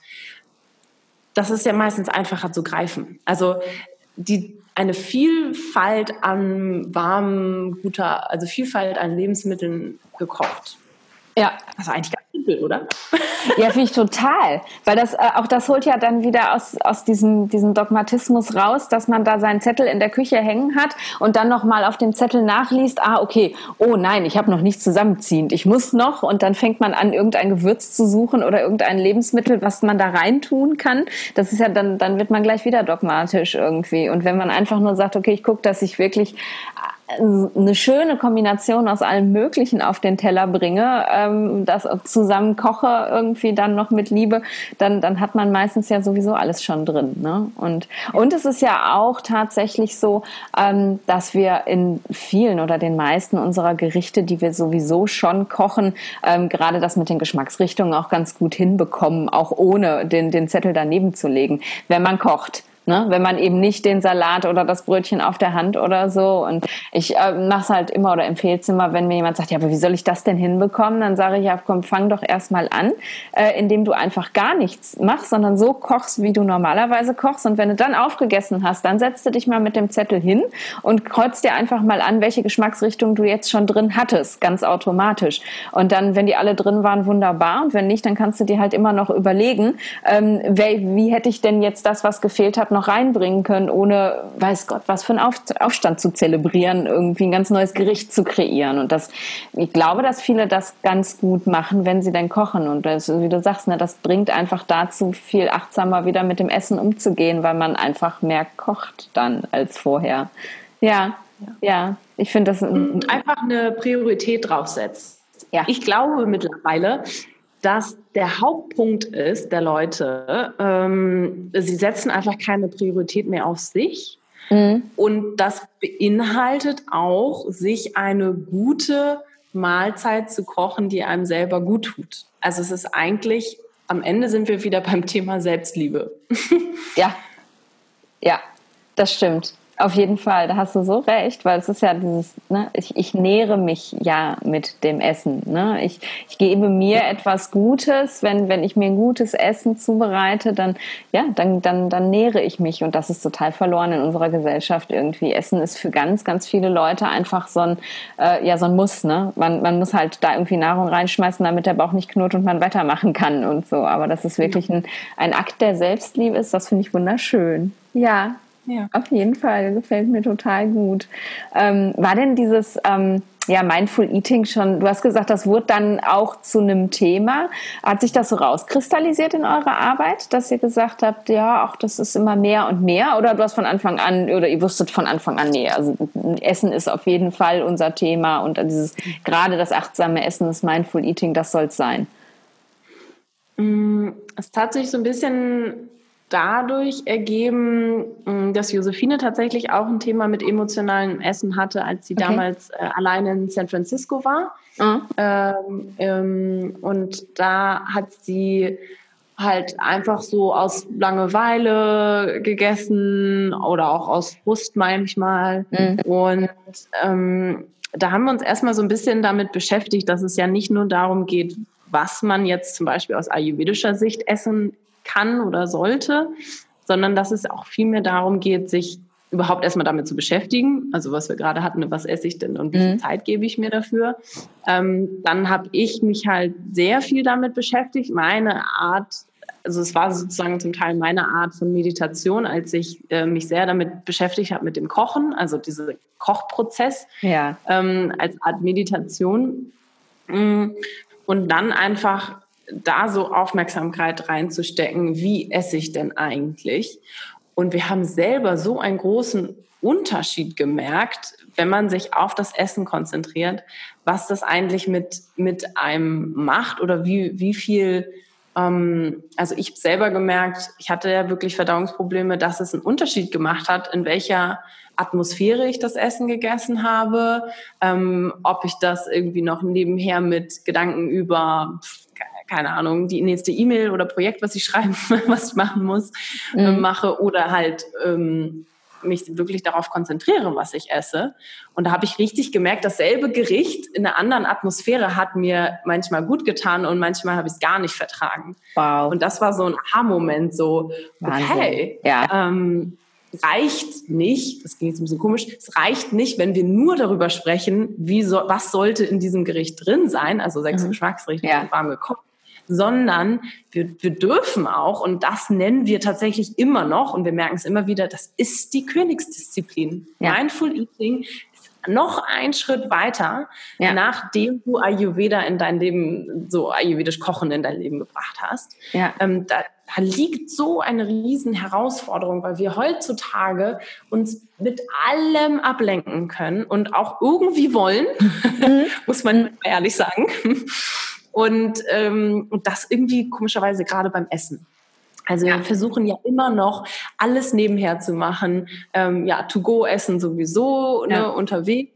Das ist ja meistens einfacher zu greifen. Also die, eine Vielfalt an warmen, guter, also Vielfalt an Lebensmitteln gekocht. Ja. Also eigentlich simpel, oder? Ja, finde ich total. Weil das, äh, auch das holt ja dann wieder aus, aus diesem, diesem Dogmatismus raus, dass man da seinen Zettel in der Küche hängen hat und dann nochmal auf dem Zettel nachliest, ah, okay, oh nein, ich habe noch nichts zusammenziehend, ich muss noch und dann fängt man an, irgendein Gewürz zu suchen oder irgendein Lebensmittel, was man da reintun kann. Das ist ja dann, dann wird man gleich wieder dogmatisch irgendwie. Und wenn man einfach nur sagt, okay, ich gucke, dass ich wirklich eine schöne Kombination aus allem Möglichen auf den Teller bringe, ähm, das zusammen koche irgendwie dann noch mit Liebe, dann, dann hat man meistens ja sowieso alles schon drin. Ne? Und, und es ist ja auch tatsächlich so, ähm, dass wir in vielen oder den meisten unserer Gerichte, die wir sowieso schon kochen, ähm, gerade das mit den Geschmacksrichtungen auch ganz gut hinbekommen, auch ohne den, den Zettel daneben zu legen, wenn man kocht. Ne? Wenn man eben nicht den Salat oder das Brötchen auf der Hand oder so. Und ich äh, mache es halt immer oder empfehle es immer, wenn mir jemand sagt, ja, aber wie soll ich das denn hinbekommen? Dann sage ich, ja, komm, fang doch erstmal an, äh, indem du einfach gar nichts machst, sondern so kochst, wie du normalerweise kochst. Und wenn du dann aufgegessen hast, dann setzt du dich mal mit dem Zettel hin und kreuzt dir einfach mal an, welche Geschmacksrichtung du jetzt schon drin hattest, ganz automatisch. Und dann, wenn die alle drin waren, wunderbar. Und wenn nicht, dann kannst du dir halt immer noch überlegen, ähm, wie, wie hätte ich denn jetzt das, was gefehlt hat, noch reinbringen können, ohne, weiß Gott, was für einen Auf Aufstand zu zelebrieren, irgendwie ein ganz neues Gericht zu kreieren. Und das, ich glaube, dass viele das ganz gut machen, wenn sie dann kochen. Und das, wie du sagst, ne, das bringt einfach dazu, viel achtsamer wieder mit dem Essen umzugehen, weil man einfach mehr kocht dann als vorher. Ja, ja, ja. ich finde das. Einfach eine Priorität draufsetzt. Ja. Ich glaube mittlerweile, dass der Hauptpunkt ist der Leute, ähm, sie setzen einfach keine Priorität mehr auf sich. Mhm. Und das beinhaltet auch, sich eine gute Mahlzeit zu kochen, die einem selber gut tut. Also es ist eigentlich, am Ende sind wir wieder beim Thema Selbstliebe. ja, ja, das stimmt. Auf jeden Fall, da hast du so recht, weil es ist ja dieses, ne, ich, ich nähere mich ja mit dem Essen. Ne? Ich, ich gebe mir etwas Gutes, wenn, wenn ich mir ein gutes Essen zubereite, dann, ja, dann, dann, dann nähere ich mich und das ist total verloren in unserer Gesellschaft irgendwie. Essen ist für ganz, ganz viele Leute einfach so ein, äh, ja, so ein Muss. Ne? Man, man muss halt da irgendwie Nahrung reinschmeißen, damit der Bauch nicht knurrt und man weitermachen kann und so. Aber dass es wirklich ein, ein Akt der Selbstliebe ist, das finde ich wunderschön. Ja, ja. Auf jeden Fall, gefällt mir total gut. Ähm, war denn dieses ähm, ja, Mindful Eating schon, du hast gesagt, das wurde dann auch zu einem Thema. Hat sich das so rauskristallisiert in eurer Arbeit, dass ihr gesagt habt, ja, auch das ist immer mehr und mehr? Oder du hast von Anfang an, oder ihr wusstet von Anfang an, nee, also Essen ist auf jeden Fall unser Thema und dieses, gerade das achtsame Essen, das Mindful Eating, das soll es sein? Mm, es hat sich so ein bisschen dadurch ergeben, mm, dass Josephine tatsächlich auch ein Thema mit emotionalem Essen hatte, als sie okay. damals äh, alleine in San Francisco war. Mhm. Ähm, ähm, und da hat sie halt einfach so aus Langeweile gegessen oder auch aus Frust manchmal. Mhm. Und ähm, da haben wir uns erstmal so ein bisschen damit beschäftigt, dass es ja nicht nur darum geht, was man jetzt zum Beispiel aus ayurvedischer Sicht essen kann oder sollte, sondern dass es auch viel mehr darum geht, sich überhaupt erstmal damit zu beschäftigen. Also was wir gerade hatten, was esse ich denn und wie viel mhm. Zeit gebe ich mir dafür. Ähm, dann habe ich mich halt sehr viel damit beschäftigt. Meine Art, also es war sozusagen zum Teil meine Art von Meditation, als ich äh, mich sehr damit beschäftigt habe mit dem Kochen, also dieser Kochprozess ja. ähm, als Art Meditation. Mm, und dann einfach da so Aufmerksamkeit reinzustecken, wie esse ich denn eigentlich? Und wir haben selber so einen großen Unterschied gemerkt, wenn man sich auf das Essen konzentriert, was das eigentlich mit, mit einem macht oder wie, wie viel, ähm, also ich selber gemerkt, ich hatte ja wirklich Verdauungsprobleme, dass es einen Unterschied gemacht hat, in welcher Atmosphäre ich das Essen gegessen habe, ähm, ob ich das irgendwie noch nebenher mit Gedanken über keine Ahnung, die nächste E-Mail oder Projekt, was ich schreiben, was ich machen muss, äh, mhm. äh, mache oder halt ähm, mich wirklich darauf konzentriere, was ich esse. Und da habe ich richtig gemerkt, dasselbe Gericht in einer anderen Atmosphäre hat mir manchmal gut getan und manchmal habe ich es gar nicht vertragen. Wow. Und das war so ein Aha-Moment, so, Wahnsinn. okay, ja. ähm, reicht nicht, das ging jetzt ein bisschen komisch, es reicht nicht, wenn wir nur darüber sprechen, wie so, was sollte in diesem Gericht drin sein, also sechs mhm. Geschmacksrichtungen ja. warm gekocht, sondern wir, wir dürfen auch, und das nennen wir tatsächlich immer noch, und wir merken es immer wieder, das ist die Königsdisziplin. Ja. Mindful Eating ist noch ein Schritt weiter, ja. nachdem du Ayurveda in dein Leben, so ayurvedisch Kochen in dein Leben gebracht hast. Ja. Ähm, da, da liegt so eine riesen Herausforderung, weil wir heutzutage uns mit allem ablenken können und auch irgendwie wollen, mhm. muss man ehrlich sagen. Und, ähm, und das irgendwie komischerweise gerade beim Essen. Also wir versuchen ja immer noch alles nebenher zu machen. Ähm, ja, To-Go-Essen sowieso ne, ja. unterwegs.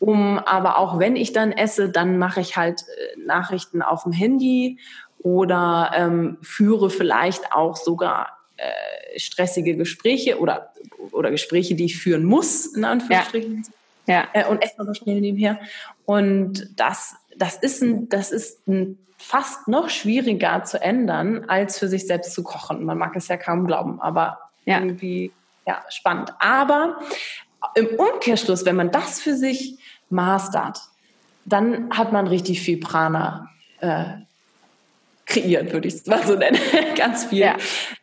Um, aber auch wenn ich dann esse, dann mache ich halt äh, Nachrichten auf dem Handy oder ähm, führe vielleicht auch sogar äh, stressige Gespräche oder, oder Gespräche, die ich führen muss, in Anführungsstrichen. Ja. ja. Äh, und esse aber schnell nebenher. Und das das ist, ein, das ist ein fast noch schwieriger zu ändern, als für sich selbst zu kochen. Man mag es ja kaum glauben, aber ja. irgendwie ja, spannend. Aber im Umkehrschluss, wenn man das für sich mastert, dann hat man richtig viel Prana äh, kreiert, würde ich es mal so nennen. Ganz viel ja.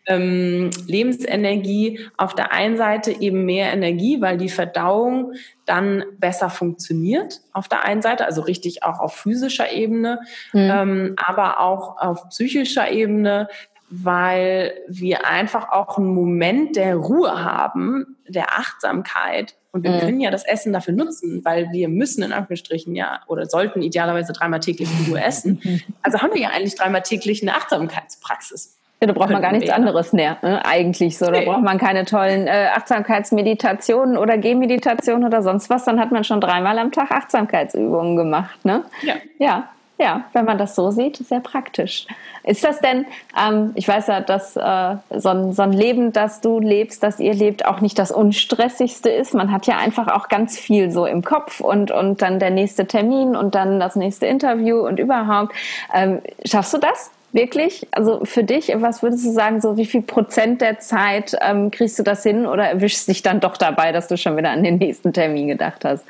ähm, Lebensenergie. Auf der einen Seite eben mehr Energie, weil die Verdauung dann besser funktioniert. Auf der einen Seite, also richtig auch auf physischer Ebene, mhm. ähm, aber auch auf psychischer Ebene, weil wir einfach auch einen Moment der Ruhe haben, der Achtsamkeit. Und wir mhm. können ja das Essen dafür nutzen, weil wir müssen in Anführungsstrichen ja oder sollten idealerweise dreimal täglich in Ruhe essen. Also haben wir ja eigentlich dreimal täglich eine Achtsamkeitspraxis. Ja, da braucht man gar nichts wir. anderes mehr, ne? eigentlich so. Da nee. braucht man keine tollen äh, Achtsamkeitsmeditationen oder Gehmeditationen oder sonst was. Dann hat man schon dreimal am Tag Achtsamkeitsübungen gemacht. Ne? Ja. Ja, ja, wenn man das so sieht, sehr praktisch. Ist das denn, ähm, ich weiß ja, dass äh, so, ein, so ein Leben, das du lebst, das ihr lebt, auch nicht das unstressigste ist. Man hat ja einfach auch ganz viel so im Kopf und, und dann der nächste Termin und dann das nächste Interview und überhaupt. Ähm, schaffst du das? Wirklich? Also für dich, was würdest du sagen, so wie viel Prozent der Zeit ähm, kriegst du das hin oder erwischst dich dann doch dabei, dass du schon wieder an den nächsten Termin gedacht hast?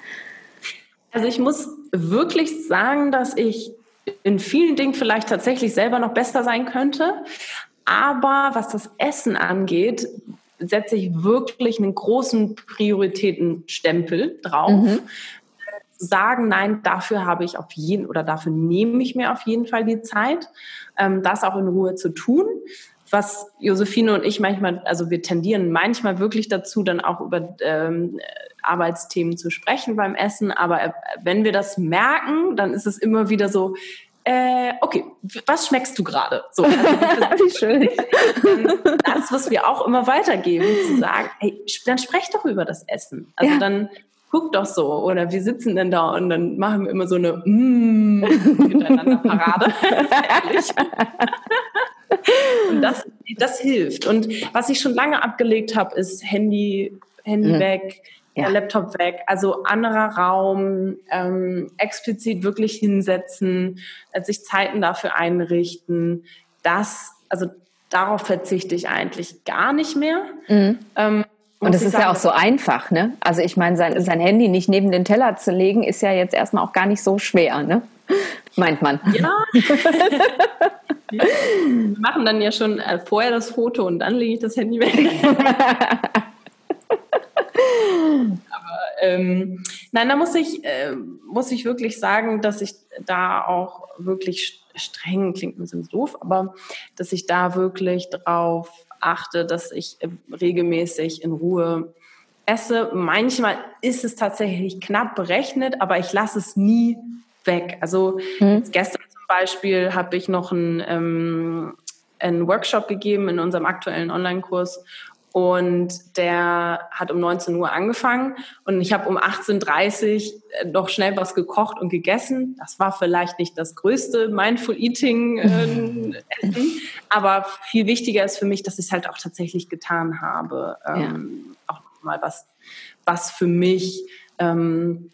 Also ich muss wirklich sagen, dass ich in vielen Dingen vielleicht tatsächlich selber noch besser sein könnte. Aber was das Essen angeht, setze ich wirklich einen großen Prioritätenstempel drauf. Mhm. Sagen, nein, dafür habe ich auf jeden oder dafür nehme ich mir auf jeden Fall die Zeit, ähm, das auch in Ruhe zu tun was Josephine und ich manchmal, also wir tendieren manchmal wirklich dazu, dann auch über ähm, Arbeitsthemen zu sprechen beim Essen. Aber äh, wenn wir das merken, dann ist es immer wieder so, äh, okay, was schmeckst du gerade? So, also Wie schön. Das, was wir auch immer weitergeben, zu sagen, hey, dann sprech doch über das Essen. Also ja. dann guck doch so. Oder wir sitzen denn da und dann machen wir immer so eine mm, miteinander Parade. und das, das hilft. Und was ich schon lange abgelegt habe, ist Handy, Handy mhm. weg ja. Laptop weg, also anderer Raum, ähm, explizit wirklich hinsetzen, sich Zeiten dafür einrichten. Das, also darauf verzichte ich eigentlich gar nicht mehr. Mhm. Ähm, und das ist sagen, ja auch so einfach, ne? Also ich meine, sein, sein Handy nicht neben den Teller zu legen, ist ja jetzt erstmal auch gar nicht so schwer, ne? Meint man. Ja. Wir machen dann ja schon äh, vorher das Foto und dann lege ich das Handy weg. Aber ähm, nein, da muss ich, äh, muss ich wirklich sagen, dass ich da auch wirklich streng, klingt ein bisschen doof, aber dass ich da wirklich drauf achte, dass ich äh, regelmäßig in Ruhe esse. Manchmal ist es tatsächlich knapp berechnet, aber ich lasse es nie weg. Also mhm. gestern Beispiel habe ich noch ein ähm, einen Workshop gegeben in unserem aktuellen Online-Kurs und der hat um 19 Uhr angefangen und ich habe um 18.30 Uhr äh, noch schnell was gekocht und gegessen. Das war vielleicht nicht das größte Mindful Eating äh, Essen, aber viel wichtiger ist für mich, dass ich es halt auch tatsächlich getan habe. Ähm, ja. Auch mal was, was für mich ähm,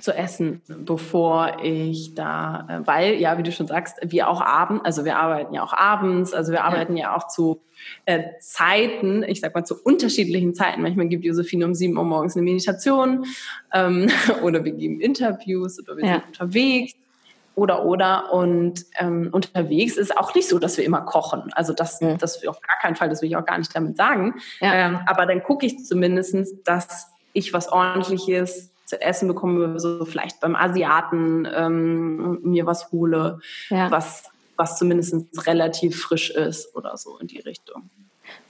zu essen, bevor ich da, äh, weil, ja, wie du schon sagst, wir auch abends, also wir arbeiten ja auch abends, also wir arbeiten ja, ja auch zu äh, Zeiten, ich sag mal zu unterschiedlichen Zeiten. Manchmal gibt Josephine um sieben Uhr morgens eine Meditation ähm, oder wir geben Interviews oder wir ja. sind unterwegs oder oder und ähm, unterwegs ist auch nicht so, dass wir immer kochen. Also das, mhm. das auf gar keinen Fall, das will ich auch gar nicht damit sagen. Ja. Ähm, aber dann gucke ich zumindestens, dass ich was ordentliches zu essen bekomme, so vielleicht beim Asiaten ähm, mir was hole, ja. was, was zumindest relativ frisch ist oder so in die Richtung.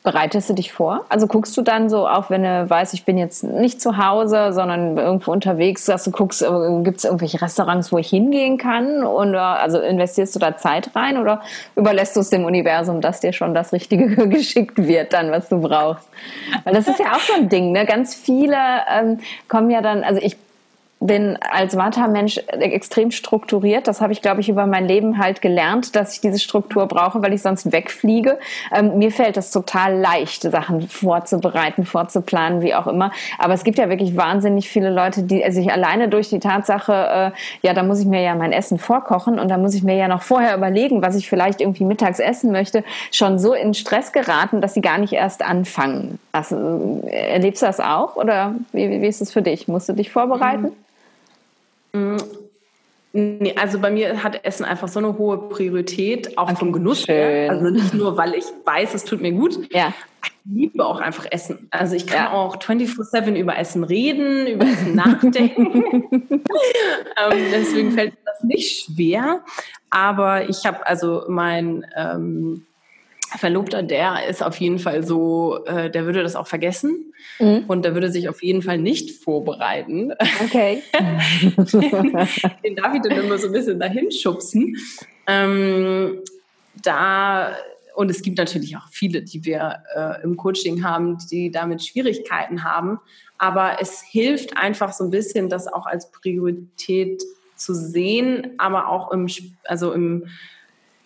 Bereitest du dich vor? Also guckst du dann so, auch wenn du weißt, ich bin jetzt nicht zu Hause, sondern irgendwo unterwegs, dass du guckst, äh, gibt es irgendwelche Restaurants, wo ich hingehen kann? Oder also investierst du da Zeit rein oder überlässt du es dem Universum, dass dir schon das Richtige geschickt wird, dann, was du brauchst? Weil das ist ja auch so ein Ding, ne? Ganz viele ähm, kommen ja dann, also ich bin als Vata-Mensch extrem strukturiert. Das habe ich, glaube ich, über mein Leben halt gelernt, dass ich diese Struktur brauche, weil ich sonst wegfliege. Ähm, mir fällt es total leicht, Sachen vorzubereiten, vorzuplanen, wie auch immer. Aber es gibt ja wirklich wahnsinnig viele Leute, die sich alleine durch die Tatsache, äh, ja, da muss ich mir ja mein Essen vorkochen und da muss ich mir ja noch vorher überlegen, was ich vielleicht irgendwie mittags essen möchte, schon so in Stress geraten, dass sie gar nicht erst anfangen. Also, erlebst du das auch oder wie, wie ist es für dich? Musst du dich vorbereiten? Mhm. Nee, also bei mir hat Essen einfach so eine hohe Priorität, auch okay, vom Genuss her. Also nicht nur, weil ich weiß, es tut mir gut. Ja. Ich liebe auch einfach Essen. Also ich kann ja. auch 24-7 über Essen reden, über Essen nachdenken. ähm, deswegen fällt mir das nicht schwer. Aber ich habe also mein ähm, Verlobter, der ist auf jeden Fall so, äh, der würde das auch vergessen mhm. und der würde sich auf jeden Fall nicht vorbereiten. Okay. den, darf ich dann immer so ein bisschen dahin schubsen. Ähm, da, und es gibt natürlich auch viele, die wir äh, im Coaching haben, die damit Schwierigkeiten haben. Aber es hilft einfach so ein bisschen, das auch als Priorität zu sehen, aber auch im, also im,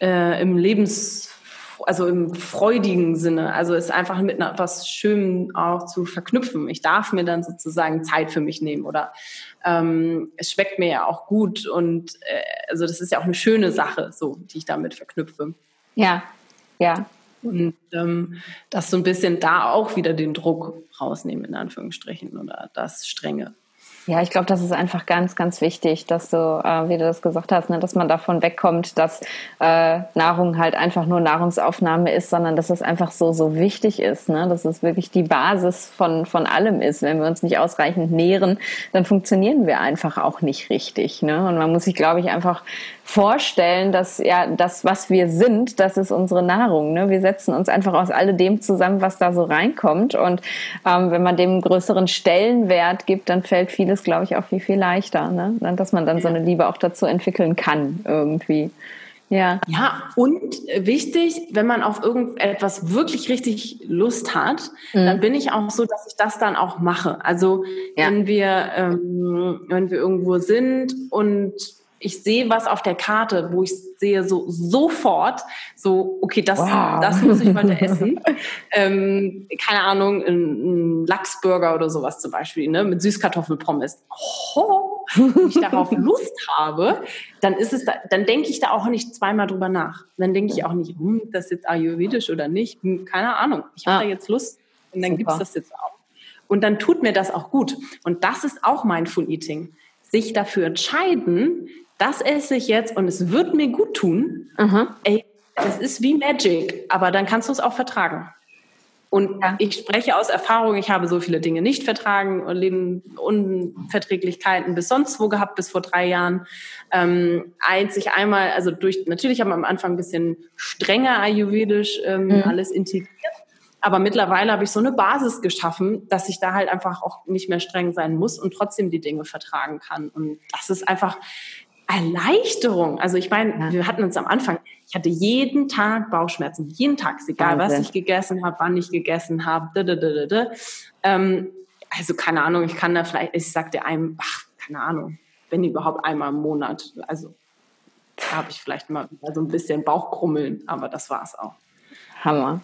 äh, im Lebens also im freudigen Sinne. Also es einfach mit etwas Schönem auch zu verknüpfen. Ich darf mir dann sozusagen Zeit für mich nehmen oder ähm, es schmeckt mir ja auch gut und äh, also das ist ja auch eine schöne Sache, so die ich damit verknüpfe. Ja, ja. Und ähm, das so ein bisschen da auch wieder den Druck rausnehmen, in Anführungsstrichen, oder das Strenge. Ja, ich glaube, das ist einfach ganz, ganz wichtig, dass du, äh, wie du das gesagt hast, ne, dass man davon wegkommt, dass äh, Nahrung halt einfach nur Nahrungsaufnahme ist, sondern dass es einfach so, so wichtig ist, ne? dass es wirklich die Basis von, von allem ist. Wenn wir uns nicht ausreichend nähren, dann funktionieren wir einfach auch nicht richtig. Ne? Und man muss sich, glaube ich, einfach vorstellen, dass ja das, was wir sind, das ist unsere Nahrung. Ne? Wir setzen uns einfach aus alledem zusammen, was da so reinkommt. Und ähm, wenn man dem größeren Stellenwert gibt, dann fällt vieles, glaube ich, auch viel, viel leichter. Ne? Dass man dann so eine Liebe auch dazu entwickeln kann irgendwie. Ja. Ja, und wichtig, wenn man auf irgendetwas wirklich richtig Lust hat, mhm. dann bin ich auch so, dass ich das dann auch mache. Also ja. wenn wir, ähm, wenn wir irgendwo sind und ich sehe was auf der Karte, wo ich sehe so sofort, so, okay, das, wow. das muss ich heute essen. ähm, keine Ahnung, ein, ein, Lachsburger oder sowas zum Beispiel, ne, mit Süßkartoffelpommes. Oh, wenn ich darauf Lust habe, dann ist es, da, dann denke ich da auch nicht zweimal drüber nach. Dann denke ich auch nicht, hm, das ist jetzt ayurvedisch oder nicht. Hm, keine Ahnung. Ich habe ah. da jetzt Lust und dann gibt es das jetzt auch. Und dann tut mir das auch gut. Und das ist auch Mindful Eating. Sich dafür entscheiden, das esse ich jetzt und es wird mir gut tun, Aha. ey, das ist wie Magic, aber dann kannst du es auch vertragen. Und ja. ich spreche aus Erfahrung, ich habe so viele Dinge nicht vertragen und Unverträglichkeiten bis sonst wo gehabt, bis vor drei Jahren. Ähm, einzig einmal, also durch, natürlich haben wir am Anfang ein bisschen strenger ayurvedisch ähm, mhm. alles integriert. Aber mittlerweile habe ich so eine Basis geschaffen, dass ich da halt einfach auch nicht mehr streng sein muss und trotzdem die Dinge vertragen kann. Und das ist einfach, Erleichterung. Also ich meine, ja. wir hatten uns am Anfang, ich hatte jeden Tag Bauchschmerzen, jeden Tag, egal Wahnsinn. was ich gegessen habe, wann ich gegessen habe. Ähm, also keine Ahnung, ich kann da vielleicht, ich sagte einem, ach, keine Ahnung, wenn überhaupt einmal im Monat. Also da habe ich vielleicht mal so ein bisschen Bauchkrummeln, aber das war es auch. Hammer.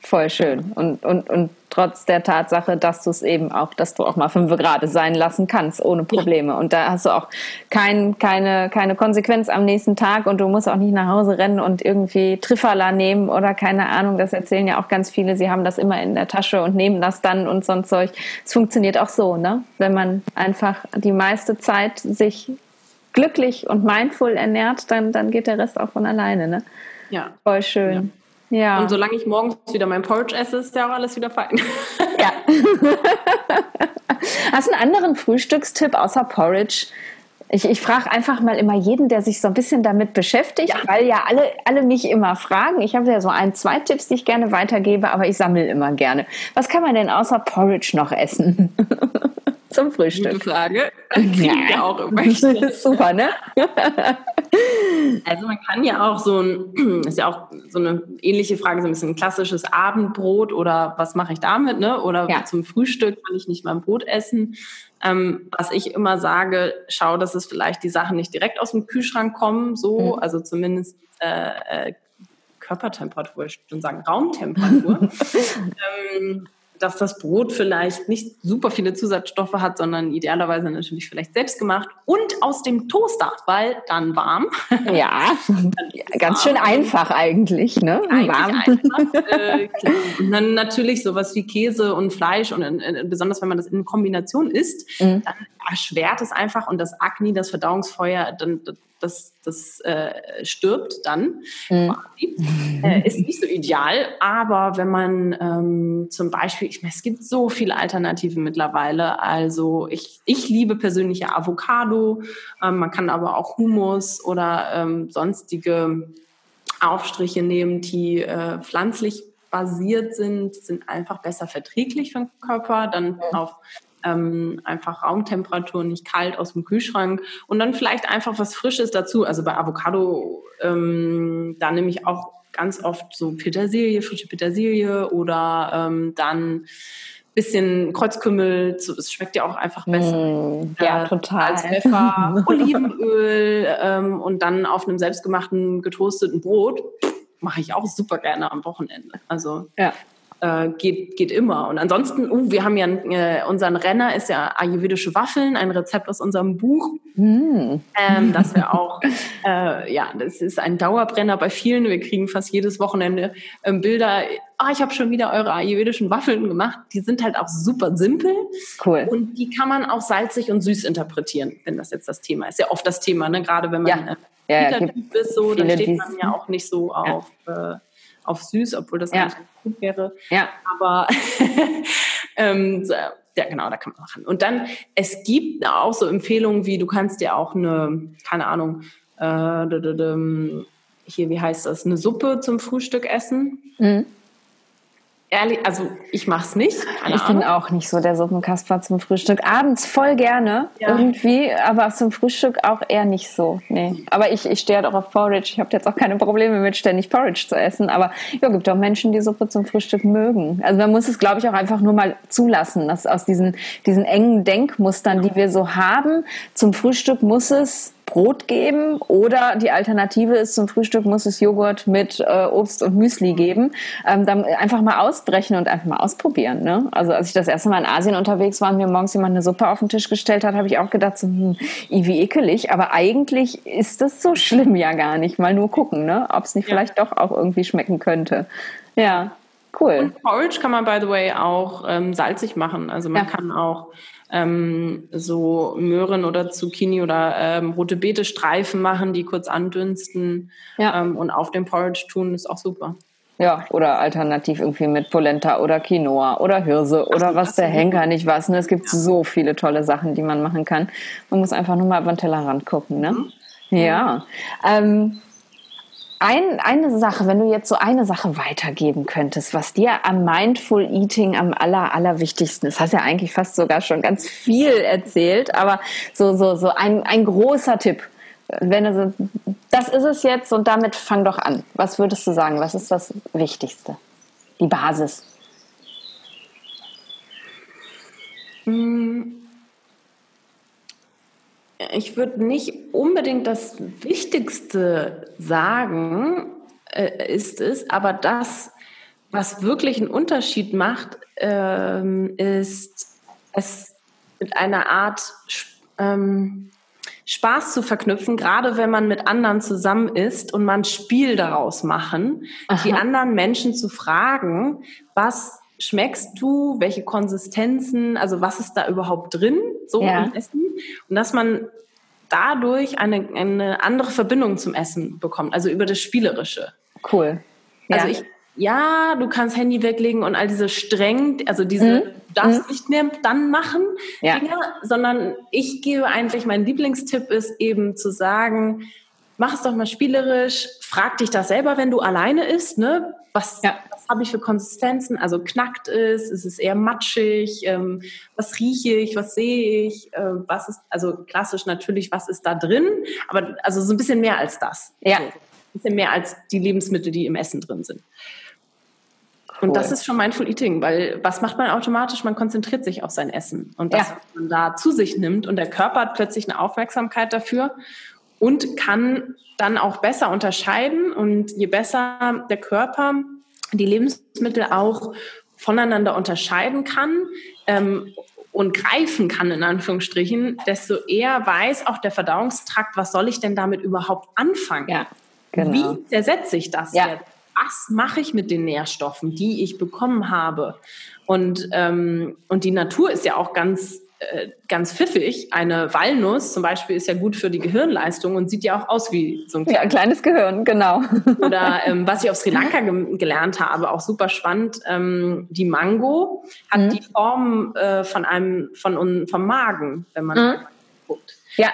Voll schön. Und, und, und trotz der Tatsache, dass du es eben auch, dass du auch mal fünf Grad sein lassen kannst, ohne Probleme. Und da hast du auch kein, keine, keine Konsequenz am nächsten Tag und du musst auch nicht nach Hause rennen und irgendwie Trifala nehmen oder keine Ahnung. Das erzählen ja auch ganz viele. Sie haben das immer in der Tasche und nehmen das dann und so ein Zeug. Es funktioniert auch so, ne? Wenn man einfach die meiste Zeit sich glücklich und mindful ernährt, dann, dann geht der Rest auch von alleine, ne? Ja. Voll schön. Ja. Ja. Und solange ich morgens wieder mein Porridge esse, ist ja auch alles wieder fein. Ja. Hast du einen anderen Frühstückstipp außer Porridge? Ich, ich frage einfach mal immer jeden, der sich so ein bisschen damit beschäftigt, ja. weil ja alle, alle mich immer fragen. Ich habe ja so ein, zwei Tipps, die ich gerne weitergebe, aber ich sammle immer gerne. Was kann man denn außer Porridge noch essen? Zum Frühstück. Gute Frage. Ja auch immer Super, ne? Also man kann ja auch so ein, ist ja auch so eine ähnliche Frage, so ein bisschen ein klassisches Abendbrot oder was mache ich damit, ne? Oder ja. zum Frühstück kann ich nicht mein Brot essen. Ähm, was ich immer sage, schau, dass es vielleicht die Sachen nicht direkt aus dem Kühlschrank kommen, so, mhm. also zumindest äh, äh, Körpertemperatur, ich schon sagen Raumtemperatur. ähm, dass das Brot vielleicht nicht super viele Zusatzstoffe hat, sondern idealerweise natürlich vielleicht selbst gemacht und aus dem Toaster, weil dann warm. Ja, ganz schön einfach eigentlich, ne? Eigentlich warm. Einfach, äh, und dann natürlich sowas wie Käse und Fleisch und äh, besonders wenn man das in Kombination isst, mhm. dann erschwert es einfach und das Akne, das Verdauungsfeuer, dann das, das äh, stirbt dann mhm. äh, ist nicht so ideal. Aber wenn man ähm, zum Beispiel, ich meine, es gibt so viele Alternativen mittlerweile. Also ich, ich liebe persönliche Avocado. Ähm, man kann aber auch Hummus oder ähm, sonstige Aufstriche nehmen, die äh, pflanzlich basiert sind, sind einfach besser verträglich für den Körper. Dann auf ähm, einfach Raumtemperatur, nicht kalt aus dem Kühlschrank und dann vielleicht einfach was Frisches dazu. Also bei Avocado, ähm, da nehme ich auch ganz oft so Petersilie, frische Petersilie oder ähm, dann bisschen Kreuzkümmel, es schmeckt ja auch einfach besser. Mm, ja, äh, total. Als Pfeffer, Olivenöl ähm, und dann auf einem selbstgemachten getoasteten Brot mache ich auch super gerne am Wochenende. Also ja äh, geht, geht immer. Und ansonsten, uh, wir haben ja äh, unseren Renner ist ja ayurvedische Waffeln, ein Rezept aus unserem Buch. Mm. Ähm, das wir auch, äh, ja, das ist ein Dauerbrenner bei vielen. Wir kriegen fast jedes Wochenende ähm, Bilder. Ah, ich habe schon wieder eure ayurvedischen Waffeln gemacht. Die sind halt auch super simpel. Cool. Und die kann man auch salzig und süß interpretieren, wenn das jetzt das Thema ist. Ja, oft das Thema, ne? gerade wenn man ja. Äh, ja, ist, so, dann steht man ja auch nicht so auf. Ja. Äh, auf süß, obwohl das ja. eigentlich gut wäre. Ja. Aber ähm, ja, genau, da kann man machen. Und dann, es gibt auch so Empfehlungen wie, du kannst dir auch eine, keine Ahnung, äh, hier, wie heißt das, eine Suppe zum Frühstück essen. Mhm. Ehrlich, also ich mach's nicht. ich bin auch nicht so der Suppenkasper zum Frühstück. Abends voll gerne ja. irgendwie, aber zum Frühstück auch eher nicht so. Nee. Aber ich, ich stehe halt auch auf Porridge. Ich habe jetzt auch keine Probleme mit ständig Porridge zu essen. Aber ja, gibt auch Menschen, die Suppe zum Frühstück mögen. Also man muss es, glaube ich, auch einfach nur mal zulassen, dass aus diesen, diesen engen Denkmustern, die wir so haben, zum Frühstück muss es Brot geben oder die Alternative ist zum Frühstück muss es Joghurt mit äh, Obst und Müsli geben. Ähm, dann einfach mal ausbrechen und einfach mal ausprobieren. Ne? Also als ich das erste Mal in Asien unterwegs war und mir morgens jemand eine Suppe auf den Tisch gestellt hat, habe ich auch gedacht, so, hm, wie ekelig. Aber eigentlich ist das so schlimm ja gar nicht. Mal nur gucken, ne? ob es nicht ja. vielleicht doch auch irgendwie schmecken könnte. Ja, cool. Und Porridge kann man, by the way, auch ähm, salzig machen. Also man ja. kann auch ähm, so Möhren oder Zucchini oder ähm, rote Beete Streifen machen, die kurz andünsten ja. ähm, und auf dem Porridge tun, ist auch super. Ja, oder alternativ irgendwie mit Polenta oder Quinoa oder Hirse oder was der Henker nicht was. Ne? Es gibt ja. so viele tolle Sachen, die man machen kann. Man muss einfach nur mal über den Tellerrand gucken. Ne? Mhm. Ja. Ähm, ein, eine Sache, wenn du jetzt so eine Sache weitergeben könntest, was dir am Mindful Eating am aller, allerwichtigsten ist, hast ja eigentlich fast sogar schon ganz viel erzählt, aber so, so, so ein, ein großer Tipp. Wenn du so, das ist es jetzt und damit fang doch an. Was würdest du sagen? Was ist das Wichtigste? Die Basis? Hm ich würde nicht unbedingt das Wichtigste sagen, äh, ist es, aber das, was wirklich einen Unterschied macht, ähm, ist es mit einer Art ähm, Spaß zu verknüpfen, gerade wenn man mit anderen zusammen ist und man Spiel daraus machen, Aha. die anderen Menschen zu fragen, was schmeckst du, welche Konsistenzen, also was ist da überhaupt drin, so ja. im Essen. Und dass man dadurch eine, eine andere Verbindung zum Essen bekommt, also über das Spielerische. Cool. Ja. Also ich, ja, du kannst Handy weglegen und all diese streng, also diese, mhm. du darfst mhm. nicht mehr dann machen, ja. Dinge, sondern ich gebe eigentlich, mein Lieblingstipp ist eben zu sagen, mach es doch mal spielerisch, frag dich das selber, wenn du alleine isst, ne? Was, ja. Habe ich für Konsistenzen? Also knackt es, ist es eher matschig, ähm, was rieche ich, was sehe ich, äh, was ist, also klassisch natürlich, was ist da drin, aber also so ein bisschen mehr als das. Ja. So, ein bisschen mehr als die Lebensmittel, die im Essen drin sind. Cool. Und das ist schon Mindful Eating, weil was macht man automatisch? Man konzentriert sich auf sein Essen und das, ja. was man da zu sich nimmt und der Körper hat plötzlich eine Aufmerksamkeit dafür und kann dann auch besser unterscheiden. Und je besser der Körper die Lebensmittel auch voneinander unterscheiden kann ähm, und greifen kann, in Anführungsstrichen, desto eher weiß auch der Verdauungstrakt, was soll ich denn damit überhaupt anfangen? Ja, genau. Wie zersetze ich das ja. jetzt? Was mache ich mit den Nährstoffen, die ich bekommen habe? Und, ähm, und die Natur ist ja auch ganz äh, ganz pfiffig. Eine Walnuss zum Beispiel ist ja gut für die Gehirnleistung und sieht ja auch aus wie so ein, kleines, ja, ein kleines Gehirn, genau. Oder ähm, was ich auf Sri Lanka ge gelernt habe, auch super spannend, ähm, die Mango hat mhm. die Form äh, von einem, von vom Magen, wenn man mhm. guckt. Ja.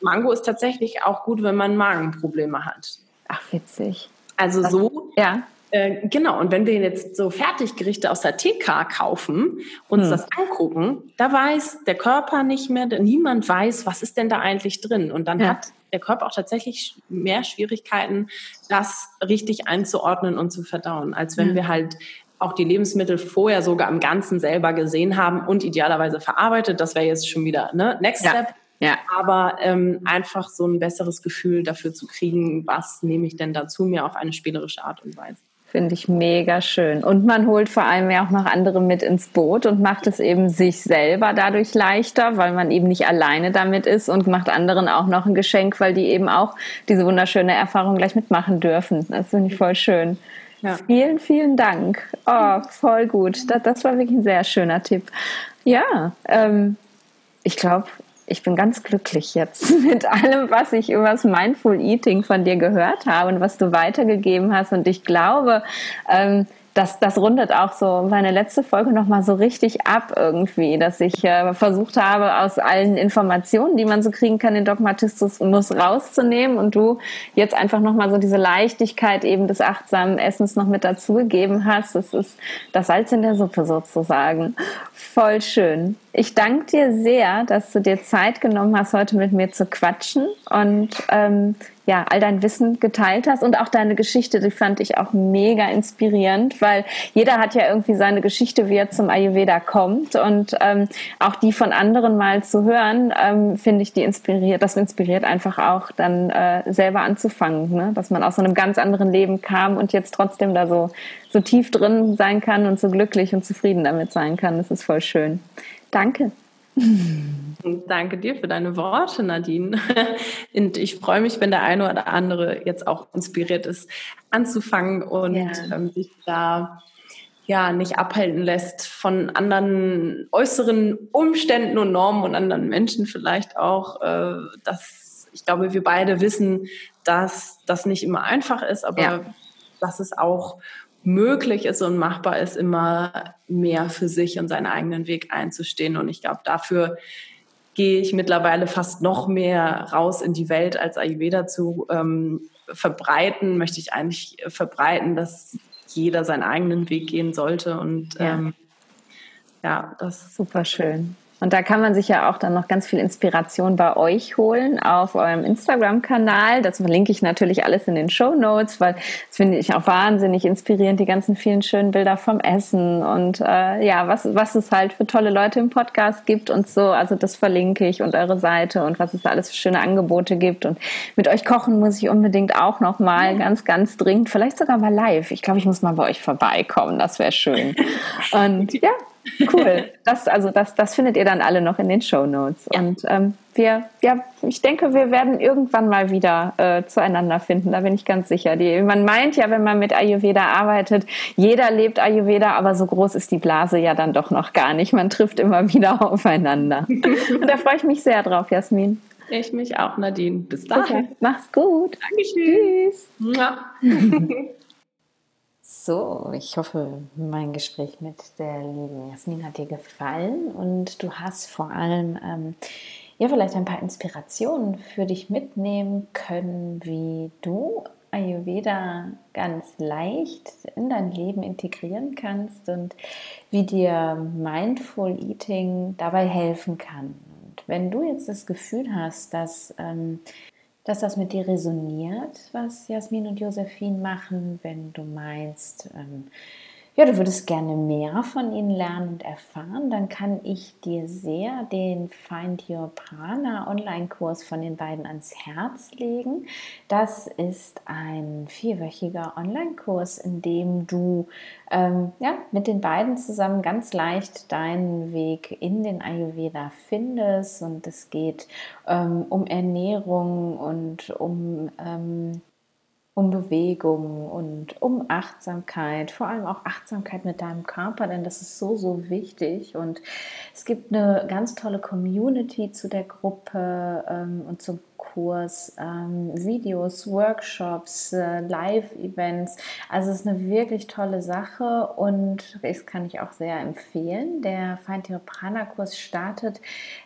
Mango ist tatsächlich auch gut, wenn man Magenprobleme hat. Ach, witzig. Also so ja. Äh, genau, und wenn wir jetzt so Fertiggerichte aus der TK kaufen, uns hm. das angucken, da weiß der Körper nicht mehr, niemand weiß, was ist denn da eigentlich drin. Und dann ja. hat der Körper auch tatsächlich mehr Schwierigkeiten, das richtig einzuordnen und zu verdauen, als wenn ja. wir halt auch die Lebensmittel vorher sogar im Ganzen selber gesehen haben und idealerweise verarbeitet. Das wäre jetzt schon wieder ne, Next ja. Step. Ja. Aber ähm, einfach so ein besseres Gefühl dafür zu kriegen, was nehme ich denn dazu mir auf eine spielerische Art und Weise. Finde ich mega schön. Und man holt vor allem ja auch noch andere mit ins Boot und macht es eben sich selber dadurch leichter, weil man eben nicht alleine damit ist und macht anderen auch noch ein Geschenk, weil die eben auch diese wunderschöne Erfahrung gleich mitmachen dürfen. Das finde ich voll schön. Ja. Vielen, vielen Dank. Oh, voll gut. Das, das war wirklich ein sehr schöner Tipp. Ja, ähm, ich glaube, ich bin ganz glücklich jetzt mit allem, was ich über das Mindful Eating von dir gehört habe und was du weitergegeben hast. Und ich glaube, ähm, das, das rundet auch so meine letzte Folge nochmal so richtig ab irgendwie, dass ich äh, versucht habe, aus allen Informationen, die man so kriegen kann, den Dogmatismus rauszunehmen und du jetzt einfach nochmal so diese Leichtigkeit eben des achtsamen Essens noch mit dazugegeben hast. Das ist das Salz in der Suppe sozusagen. Voll schön. Ich danke dir sehr, dass du dir Zeit genommen hast, heute mit mir zu quatschen und ähm, ja, all dein Wissen geteilt hast und auch deine Geschichte, die fand ich auch mega inspirierend, weil jeder hat ja irgendwie seine Geschichte, wie er zum Ayurveda kommt und ähm, auch die von anderen mal zu hören, ähm, finde ich, die inspiriert, das inspiriert einfach auch dann äh, selber anzufangen, ne? dass man aus so einem ganz anderen Leben kam und jetzt trotzdem da so, so tief drin sein kann und so glücklich und zufrieden damit sein kann. Das ist voll schön. Danke. Danke dir für deine Worte, Nadine. Und ich freue mich, wenn der eine oder andere jetzt auch inspiriert ist, anzufangen und ja. ähm, sich da ja nicht abhalten lässt von anderen äußeren Umständen und Normen und anderen Menschen vielleicht auch. Äh, dass ich glaube, wir beide wissen, dass das nicht immer einfach ist, aber ja. dass es auch möglich ist und machbar ist, immer mehr für sich und seinen eigenen Weg einzustehen. Und ich glaube, dafür gehe ich mittlerweile fast noch mehr raus in die Welt als Ayurveda zu ähm, verbreiten, möchte ich eigentlich verbreiten, dass jeder seinen eigenen Weg gehen sollte. Und ja, ähm, ja das super schön. Und da kann man sich ja auch dann noch ganz viel Inspiration bei euch holen auf eurem Instagram-Kanal. Das verlinke ich natürlich alles in den Show Notes, weil das finde ich auch wahnsinnig inspirierend, die ganzen vielen schönen Bilder vom Essen und äh, ja, was, was es halt für tolle Leute im Podcast gibt und so. Also das verlinke ich und eure Seite und was es da alles für schöne Angebote gibt. Und mit euch kochen muss ich unbedingt auch noch mal ja. ganz, ganz dringend, vielleicht sogar mal live. Ich glaube, ich muss mal bei euch vorbeikommen. Das wäre schön. Und ja, Cool. Das, also das, das findet ihr dann alle noch in den Show Notes. Ja. Und ähm, wir, ja, ich denke, wir werden irgendwann mal wieder äh, zueinander finden. Da bin ich ganz sicher. Die, man meint ja, wenn man mit Ayurveda arbeitet, jeder lebt Ayurveda, aber so groß ist die Blase ja dann doch noch gar nicht. Man trifft immer wieder aufeinander. Und da freue ich mich sehr drauf, Jasmin. Ich mich auch, Nadine. Bis dahin. Okay. Mach's gut. Dankeschön. Tschüss. Ja. So, ich hoffe, mein Gespräch mit der lieben Jasmin hat dir gefallen und du hast vor allem ähm, ja vielleicht ein paar Inspirationen für dich mitnehmen können, wie du Ayurveda ganz leicht in dein Leben integrieren kannst und wie dir Mindful Eating dabei helfen kann. Und wenn du jetzt das Gefühl hast, dass ähm, dass das mit dir resoniert, was Jasmin und Josephine machen, wenn du meinst, ähm, ja, du würdest gerne mehr von ihnen lernen und erfahren, dann kann ich dir sehr den Find Your Prana Online-Kurs von den beiden ans Herz legen. Das ist ein vierwöchiger Online-Kurs, in dem du ähm, ja, mit den beiden zusammen ganz leicht deinen Weg in den Ayurveda findest. Und es geht ähm, um Ernährung und um ähm, um Bewegung und um Achtsamkeit, vor allem auch Achtsamkeit mit deinem Körper, denn das ist so, so wichtig. Und es gibt eine ganz tolle Community zu der Gruppe ähm, und zum Kurs, ähm, Videos, Workshops, äh, Live-Events. Also es ist eine wirklich tolle Sache und das kann ich auch sehr empfehlen. Der Feintiere-Prana-Kurs startet,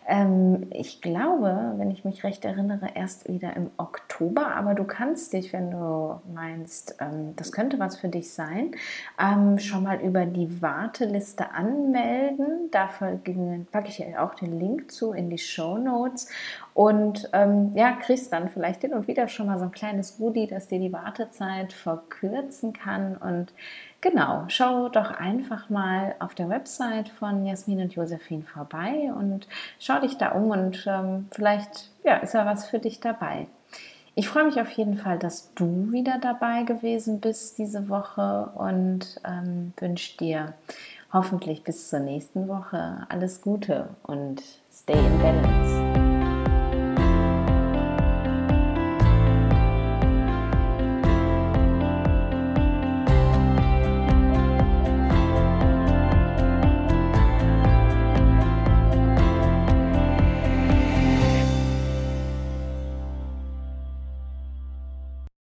ähm, ich glaube, wenn ich mich recht erinnere, erst wieder im Oktober. Aber du kannst dich, wenn du meinst, ähm, das könnte was für dich sein, ähm, schon mal über die Warteliste anmelden. Dafür packe ich auch den Link zu in die Show Notes. Und ähm, ja, kriegst dann vielleicht hin und wieder schon mal so ein kleines Goodie, das dir die Wartezeit verkürzen kann. Und genau, schau doch einfach mal auf der Website von Jasmin und Josephine vorbei und schau dich da um und ähm, vielleicht ja, ist ja was für dich dabei. Ich freue mich auf jeden Fall, dass du wieder dabei gewesen bist diese Woche und ähm, wünsche dir hoffentlich bis zur nächsten Woche alles Gute und stay in balance.